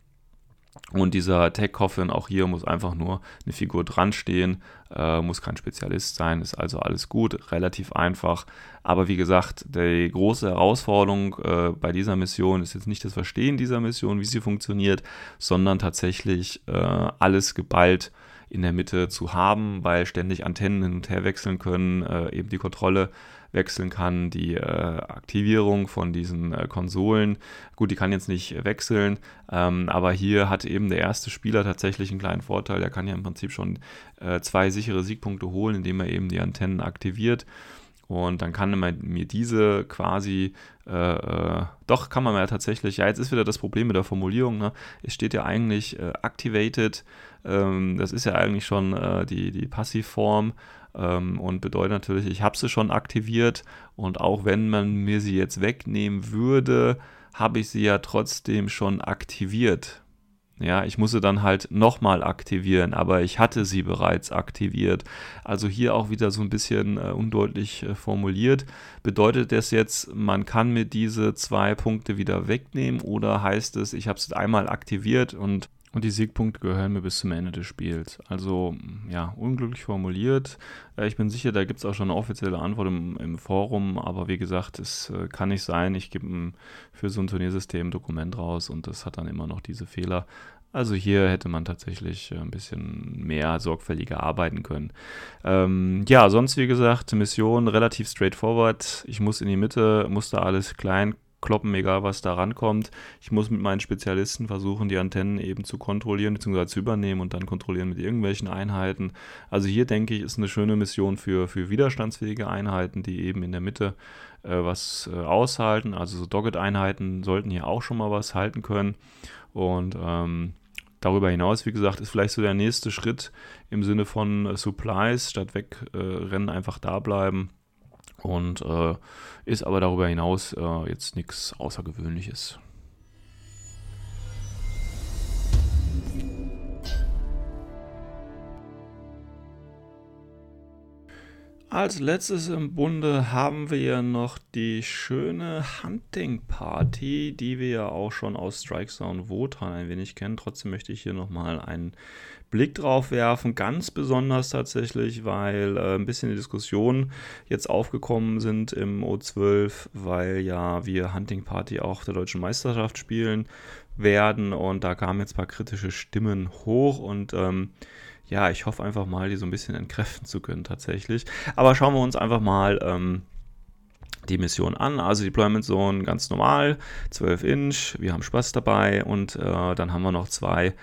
Und dieser Tech-Coffin, auch hier muss einfach nur eine Figur dran stehen, äh, muss kein Spezialist sein, ist also alles gut, relativ einfach. Aber wie gesagt, die große Herausforderung äh, bei dieser Mission ist jetzt nicht das Verstehen dieser Mission, wie sie funktioniert, sondern tatsächlich äh, alles geballt in der Mitte zu haben, weil ständig Antennen hin und her wechseln können, äh, eben die Kontrolle wechseln kann, die äh, Aktivierung von diesen äh, Konsolen. Gut, die kann jetzt nicht wechseln, ähm, aber hier hat eben der erste Spieler tatsächlich einen kleinen Vorteil. Der kann ja im Prinzip schon äh, zwei sichere Siegpunkte holen, indem er eben die Antennen aktiviert. Und dann kann man mir diese quasi, äh, äh, doch kann man ja tatsächlich, ja, jetzt ist wieder das Problem mit der Formulierung, ne? es steht ja eigentlich äh, activated, ähm, das ist ja eigentlich schon äh, die, die Passivform ähm, und bedeutet natürlich, ich habe sie schon aktiviert und auch wenn man mir sie jetzt wegnehmen würde, habe ich sie ja trotzdem schon aktiviert. Ja, ich musste dann halt nochmal aktivieren, aber ich hatte sie bereits aktiviert. Also hier auch wieder so ein bisschen äh, undeutlich äh, formuliert. Bedeutet das jetzt, man kann mir diese zwei Punkte wieder wegnehmen oder heißt es, ich habe es einmal aktiviert und und die Siegpunkte gehören mir bis zum Ende des Spiels. Also, ja, unglücklich formuliert. Äh, ich bin sicher, da gibt es auch schon eine offizielle Antwort im, im Forum, aber wie gesagt, es äh, kann nicht sein. Ich gebe für so ein Turniersystem ein Dokument raus und das hat dann immer noch diese Fehler. Also hier hätte man tatsächlich äh, ein bisschen mehr sorgfältiger arbeiten können. Ähm, ja, sonst wie gesagt, Mission relativ straightforward. Ich muss in die Mitte, muss da alles klein kloppen, egal was da rankommt. Ich muss mit meinen Spezialisten versuchen, die Antennen eben zu kontrollieren bzw. zu übernehmen und dann kontrollieren mit irgendwelchen Einheiten. Also hier denke ich, ist eine schöne Mission für, für widerstandsfähige Einheiten, die eben in der Mitte äh, was äh, aushalten. Also so Dogged-Einheiten sollten hier auch schon mal was halten können. Und ähm, Darüber hinaus, wie gesagt, ist vielleicht so der nächste Schritt im Sinne von äh, Supplies, statt wegrennen, äh, einfach da bleiben und äh, ist aber darüber hinaus äh, jetzt nichts Außergewöhnliches. Als letztes im Bunde haben wir noch die schöne Hunting Party, die wir ja auch schon aus Strike Zone Wotan ein wenig kennen. Trotzdem möchte ich hier nochmal einen Blick drauf werfen. Ganz besonders tatsächlich, weil äh, ein bisschen die Diskussion jetzt aufgekommen sind im O12, weil ja wir Hunting Party auch der deutschen Meisterschaft spielen werden und da kamen jetzt ein paar kritische Stimmen hoch und ähm, ja, ich hoffe einfach mal, die so ein bisschen entkräften zu können tatsächlich. Aber schauen wir uns einfach mal ähm, die Mission an. Also Deployment Zone ganz normal, 12 Inch, wir haben Spaß dabei und äh, dann haben wir noch zwei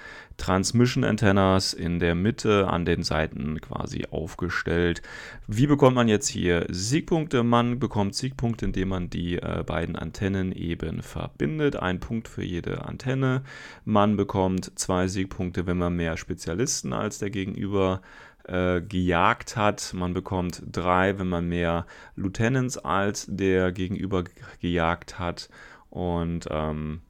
Transmission Antennas in der Mitte an den Seiten quasi aufgestellt. Wie bekommt man jetzt hier Siegpunkte? Man bekommt Siegpunkte, indem man die äh, beiden Antennen eben verbindet. Ein Punkt für jede Antenne. Man bekommt zwei Siegpunkte, wenn man mehr Spezialisten als der Gegenüber äh, gejagt hat. Man bekommt drei, wenn man mehr Lieutenants als der Gegenüber gejagt hat. Und ähm,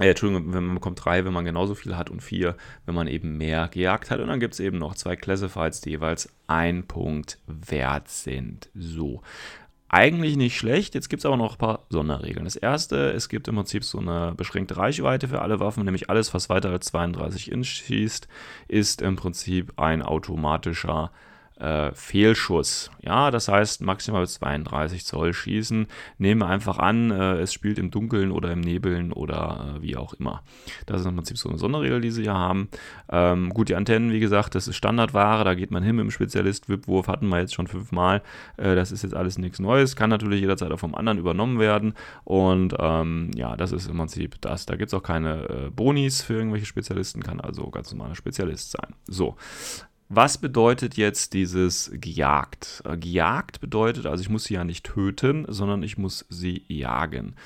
äh, Entschuldigung, man bekommt drei, wenn man genauso viel hat und vier, wenn man eben mehr gejagt hat. Und dann gibt es eben noch zwei Classifieds, die jeweils ein Punkt wert sind. So. Eigentlich nicht schlecht, jetzt gibt es aber noch ein paar Sonderregeln. Das erste, es gibt im Prinzip so eine beschränkte Reichweite für alle Waffen, nämlich alles, was weiter als 32 Inch schießt, ist im Prinzip ein automatischer äh, Fehlschuss. Ja, das heißt maximal 32 Zoll schießen. Nehmen wir einfach an, äh, es spielt im Dunkeln oder im Nebeln oder äh, wie auch immer. Das ist im Prinzip so eine Sonderregel, die sie hier haben. Ähm, gut, die Antennen, wie gesagt, das ist Standardware, da geht man hin mit dem Spezialist. Wipwurf hatten wir jetzt schon fünfmal. Äh, das ist jetzt alles nichts Neues, kann natürlich jederzeit auch vom anderen übernommen werden. Und ähm, ja, das ist im Prinzip das. Da gibt es auch keine äh, Bonis für irgendwelche Spezialisten, kann also ganz normaler Spezialist sein. So, was bedeutet jetzt dieses gejagt? Äh, gejagt bedeutet, also ich muss sie ja nicht töten, sondern ich muss sie jagen.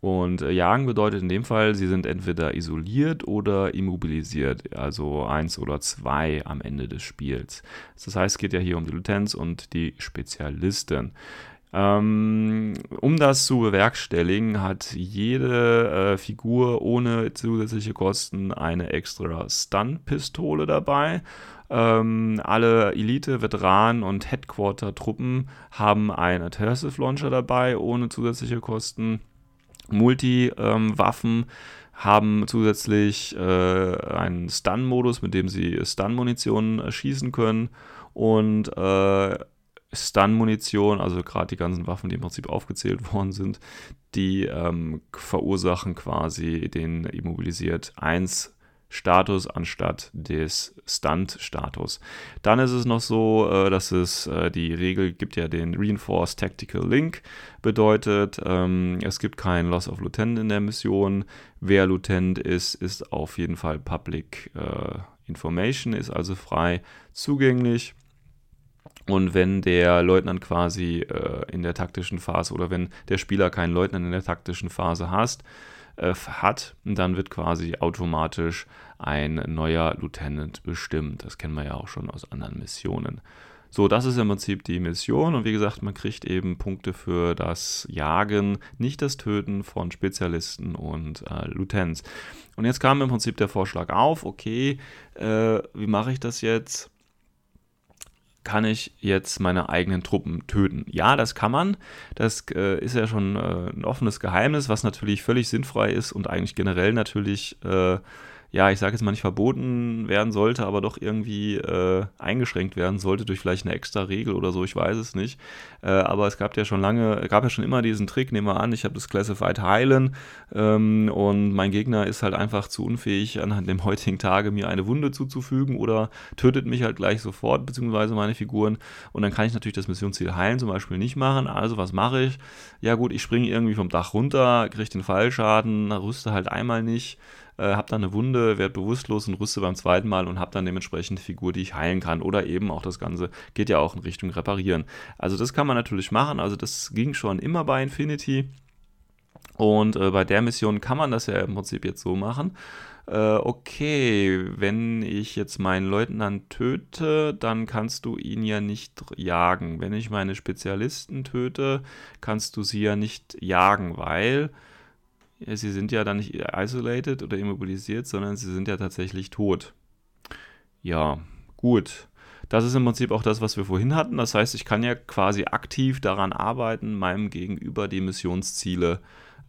Und äh, jagen bedeutet in dem Fall, sie sind entweder isoliert oder immobilisiert, also eins oder zwei am Ende des Spiels. Das heißt, es geht ja hier um die Lieutenants und die Spezialisten. Ähm, um das zu bewerkstelligen, hat jede äh, Figur ohne zusätzliche Kosten eine extra Stun-Pistole dabei ähm, alle Elite, Veteranen und Headquarter-Truppen haben einen Adhesive Launcher dabei, ohne zusätzliche Kosten. Multi-Waffen ähm, haben zusätzlich äh, einen Stun-Modus, mit dem sie Stun-Munition äh, schießen können. Und äh, Stun-Munition, also gerade die ganzen Waffen, die im Prinzip aufgezählt <laughs> worden sind, die ähm, verursachen quasi den immobilisiert 1 Status anstatt des Stunt-Status. Dann ist es noch so, äh, dass es äh, die Regel gibt ja den Reinforced Tactical Link, bedeutet, ähm, es gibt keinen Loss of Lieutenant in der Mission. Wer Lieutenant ist, ist auf jeden Fall Public äh, Information, ist also frei zugänglich. Und wenn der Leutnant quasi äh, in der taktischen Phase oder wenn der Spieler keinen Leutnant in der taktischen Phase hast, äh, hat, dann wird quasi automatisch ein neuer Lieutenant bestimmt. Das kennen wir ja auch schon aus anderen Missionen. So, das ist im Prinzip die Mission und wie gesagt, man kriegt eben Punkte für das Jagen, nicht das Töten von Spezialisten und äh, Lutens. Und jetzt kam im Prinzip der Vorschlag auf, okay, äh, wie mache ich das jetzt? kann ich jetzt meine eigenen Truppen töten? Ja, das kann man. Das äh, ist ja schon äh, ein offenes Geheimnis, was natürlich völlig sinnfrei ist und eigentlich generell natürlich äh, ja, ich sage jetzt mal nicht verboten werden sollte, aber doch irgendwie äh, eingeschränkt werden sollte durch vielleicht eine extra Regel oder so, ich weiß es nicht. Äh, aber es gab ja schon lange, gab ja schon immer diesen Trick, nehmen wir an, ich habe das Classified Heilen ähm, und mein Gegner ist halt einfach zu unfähig, an dem heutigen Tage mir eine Wunde zuzufügen oder tötet mich halt gleich sofort, beziehungsweise meine Figuren. Und dann kann ich natürlich das Missionsziel Heilen zum Beispiel nicht machen. Also was mache ich? Ja gut, ich springe irgendwie vom Dach runter, kriege den Fallschaden, rüste halt einmal nicht äh, habe dann eine Wunde, werde bewusstlos und rüste beim zweiten Mal und habe dann dementsprechend eine Figur, die ich heilen kann. Oder eben auch das Ganze geht ja auch in Richtung Reparieren. Also das kann man natürlich machen. Also das ging schon immer bei Infinity. Und äh, bei der Mission kann man das ja im Prinzip jetzt so machen. Äh, okay, wenn ich jetzt meinen Leutnant töte, dann kannst du ihn ja nicht jagen. Wenn ich meine Spezialisten töte, kannst du sie ja nicht jagen, weil sie sind ja dann nicht isolated oder immobilisiert, sondern sie sind ja tatsächlich tot. Ja, gut. Das ist im Prinzip auch das, was wir vorhin hatten. Das heißt, ich kann ja quasi aktiv daran arbeiten, meinem Gegenüber die Missionsziele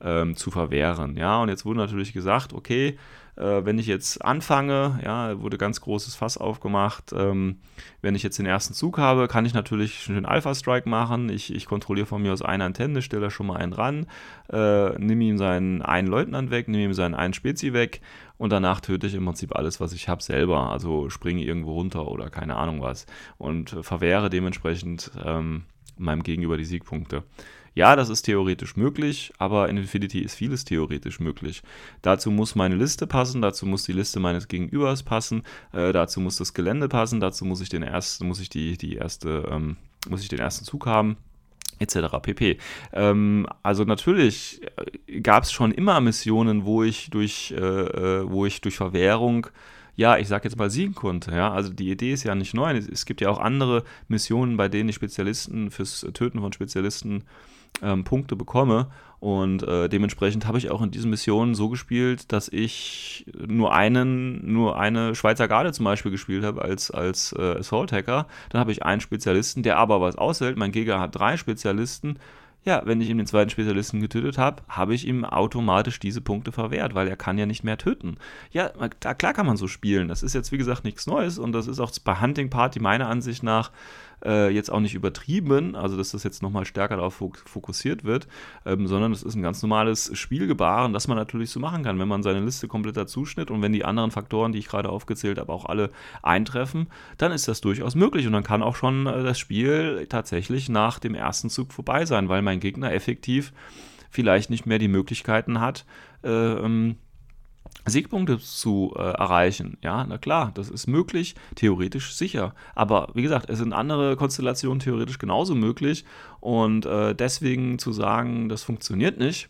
ähm, zu verwehren. Ja, und jetzt wurde natürlich gesagt, okay, äh, wenn ich jetzt anfange, ja, wurde ganz großes Fass aufgemacht. Ähm, wenn ich jetzt den ersten Zug habe, kann ich natürlich den Alpha-Strike machen. Ich, ich kontrolliere von mir aus eine Antenne, stelle da schon mal einen ran, äh, nehme ihm seinen einen Leutnant weg, nehme ihm seinen einen Spezi weg und danach töte ich im Prinzip alles, was ich habe, selber. Also springe irgendwo runter oder keine Ahnung was und verwehre dementsprechend ähm, meinem Gegenüber die Siegpunkte. Ja, das ist theoretisch möglich, aber in Infinity ist vieles theoretisch möglich. Dazu muss meine Liste passen, dazu muss die Liste meines Gegenübers passen, äh, dazu muss das Gelände passen, dazu muss ich den ersten, muss ich die, die erste, ähm, muss ich den ersten Zug haben etc. pp. Ähm, also natürlich äh, gab es schon immer Missionen, wo ich durch, äh, äh, wo ich durch Verwehrung ja, ich sag jetzt mal siegen konnte. Ja? Also die Idee ist ja nicht neu. Es gibt ja auch andere Missionen, bei denen die Spezialisten fürs Töten von Spezialisten ähm, Punkte bekomme. Und äh, dementsprechend habe ich auch in diesen Missionen so gespielt, dass ich nur einen, nur eine Schweizer Garde zum Beispiel gespielt habe als, als äh, Assault-Hacker. Dann habe ich einen Spezialisten, der aber was aushält. Mein Gegner hat drei Spezialisten. Ja, wenn ich ihm den zweiten Spezialisten getötet habe, habe ich ihm automatisch diese Punkte verwehrt, weil er kann ja nicht mehr töten. Ja, klar kann man so spielen. Das ist jetzt, wie gesagt, nichts Neues und das ist auch bei Hunting Party meiner Ansicht nach äh, jetzt auch nicht übertrieben, also dass das jetzt nochmal stärker darauf fokussiert wird, ähm, sondern es ist ein ganz normales Spielgebaren, das man natürlich so machen kann, wenn man seine Liste komplett dazuschnitt und wenn die anderen Faktoren, die ich gerade aufgezählt habe, auch alle eintreffen, dann ist das durchaus möglich und dann kann auch schon äh, das Spiel tatsächlich nach dem ersten Zug vorbei sein, weil mein Gegner effektiv vielleicht nicht mehr die Möglichkeiten hat, äh, ähm, Siegpunkte zu äh, erreichen. Ja, na klar, das ist möglich, theoretisch sicher. Aber wie gesagt, es sind andere Konstellationen theoretisch genauso möglich. Und äh, deswegen zu sagen, das funktioniert nicht,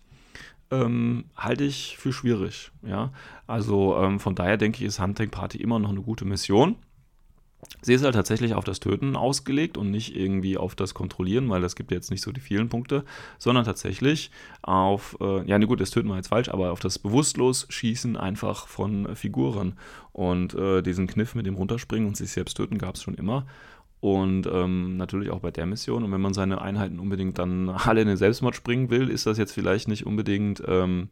ähm, halte ich für schwierig. Ja, also ähm, von daher denke ich, ist Hunting Party immer noch eine gute Mission. Sie ist halt tatsächlich auf das Töten ausgelegt und nicht irgendwie auf das Kontrollieren, weil das gibt jetzt nicht so die vielen Punkte, sondern tatsächlich auf, äh, ja, ne gut, das Töten war jetzt falsch, aber auf das Bewusstlos-Schießen einfach von Figuren. Und äh, diesen Kniff mit dem Runterspringen und sich selbst töten gab es schon immer. Und ähm, natürlich auch bei der Mission. Und wenn man seine Einheiten unbedingt dann alle in den Selbstmord springen will, ist das jetzt vielleicht nicht unbedingt. Ähm,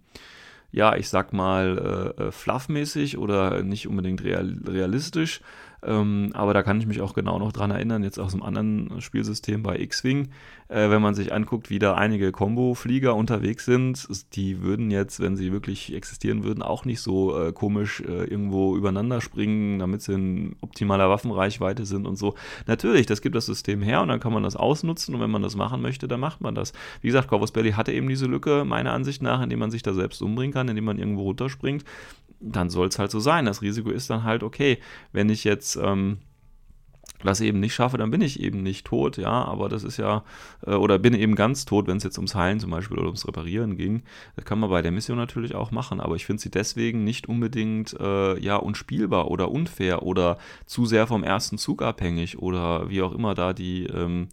ja, ich sag mal, äh, äh fluffmäßig oder nicht unbedingt real, realistisch, ähm, aber da kann ich mich auch genau noch dran erinnern, jetzt aus einem anderen Spielsystem bei X-Wing, äh, wenn man sich anguckt, wie da einige Combo-Flieger unterwegs sind, die würden jetzt, wenn sie wirklich existieren würden, auch nicht so äh, komisch äh, irgendwo übereinander springen, damit sie in optimaler Waffenreichweite sind und so. Natürlich, das gibt das System her und dann kann man das ausnutzen und wenn man das machen möchte, dann macht man das. Wie gesagt, Corvus Belly hatte eben diese Lücke, meiner Ansicht nach, indem man sich da selbst umbringen kann, indem man irgendwo runterspringt dann soll es halt so sein. Das Risiko ist dann halt, okay, wenn ich jetzt ähm, das eben nicht schaffe, dann bin ich eben nicht tot, ja, aber das ist ja, äh, oder bin eben ganz tot, wenn es jetzt ums Heilen zum Beispiel oder ums Reparieren ging. Das kann man bei der Mission natürlich auch machen, aber ich finde sie deswegen nicht unbedingt, äh, ja, unspielbar oder unfair oder zu sehr vom ersten Zug abhängig oder wie auch immer da die ähm,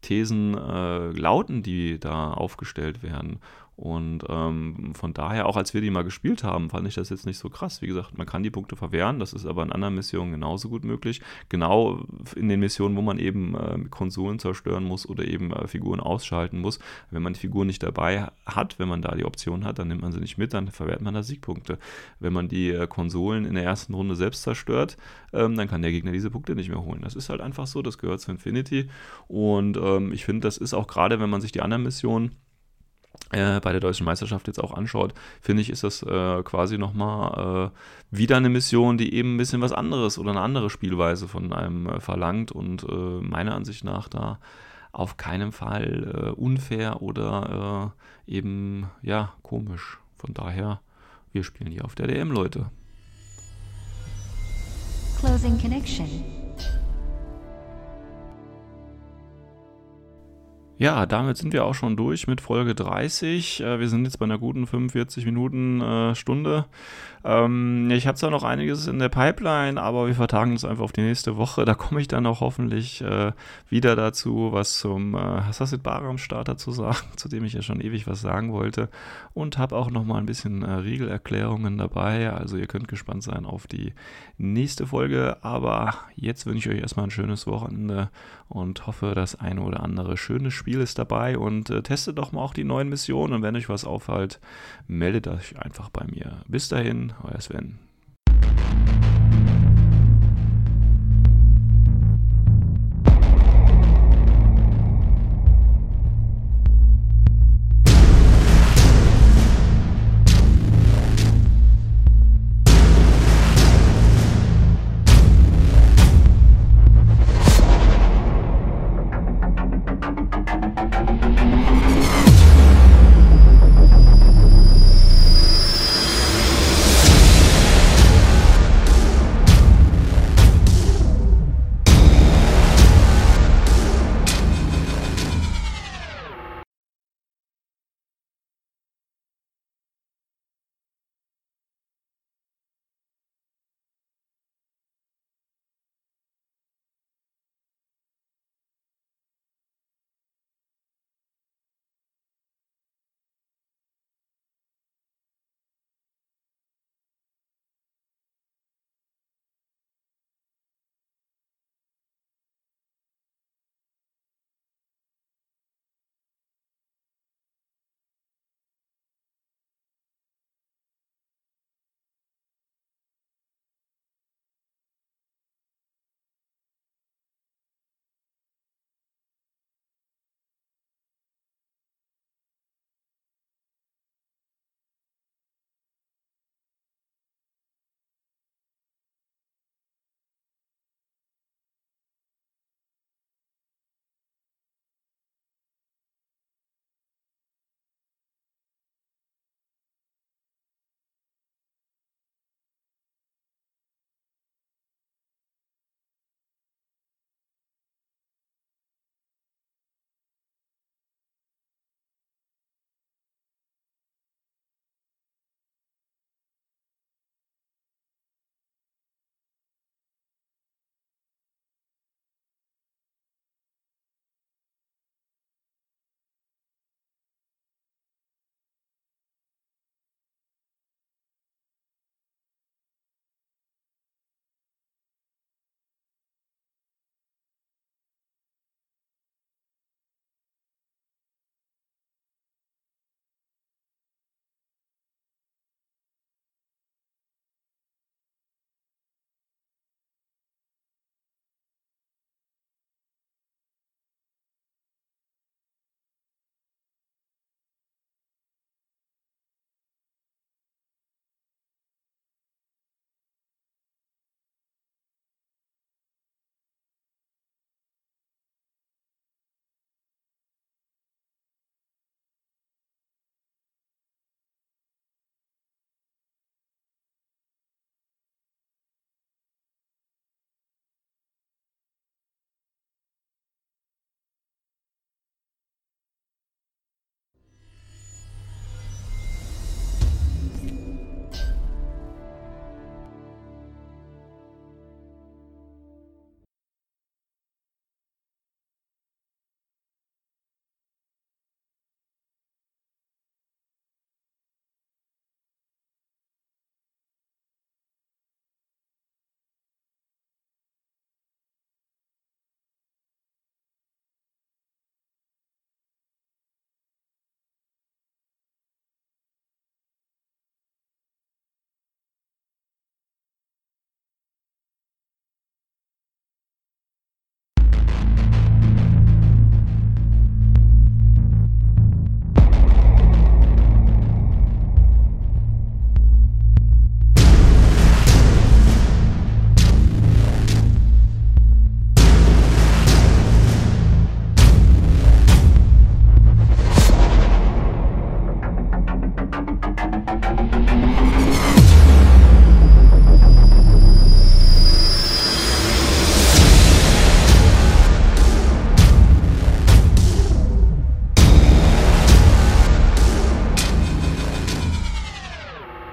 Thesen äh, lauten, die da aufgestellt werden. Und ähm, von daher, auch als wir die mal gespielt haben, fand ich das jetzt nicht so krass. Wie gesagt, man kann die Punkte verwehren, das ist aber in anderen Missionen genauso gut möglich. Genau in den Missionen, wo man eben äh, Konsolen zerstören muss oder eben äh, Figuren ausschalten muss. Wenn man die Figuren nicht dabei hat, wenn man da die Option hat, dann nimmt man sie nicht mit, dann verwehrt man da Siegpunkte. Wenn man die äh, Konsolen in der ersten Runde selbst zerstört, ähm, dann kann der Gegner diese Punkte nicht mehr holen. Das ist halt einfach so, das gehört zu Infinity. Und ähm, ich finde, das ist auch gerade, wenn man sich die anderen Missionen äh, bei der deutschen Meisterschaft jetzt auch anschaut, finde ich, ist das äh, quasi nochmal äh, wieder eine Mission, die eben ein bisschen was anderes oder eine andere Spielweise von einem äh, verlangt und äh, meiner Ansicht nach da auf keinen Fall äh, unfair oder eben, ja, komisch. Von daher, wir spielen hier auf der DM, Leute. Closing Connection. Ja, damit sind wir auch schon durch mit Folge 30. Äh, wir sind jetzt bei einer guten 45 Minuten äh, Stunde. Ähm, ich habe zwar noch einiges in der Pipeline, aber wir vertagen uns einfach auf die nächste Woche. Da komme ich dann auch hoffentlich äh, wieder dazu, was zum äh, Hassassit Baram Starter zu sagen, <laughs> zu dem ich ja schon ewig was sagen wollte. Und habe auch noch mal ein bisschen äh, Regelerklärungen dabei. Also ihr könnt gespannt sein auf die nächste Folge. Aber jetzt wünsche ich euch erstmal ein schönes Wochenende und hoffe, das eine oder andere schöne Spiel ist dabei. Und äh, testet doch mal auch die neuen Missionen. Und wenn euch was auffällt, meldet euch einfach bei mir. Bis dahin euer Sven.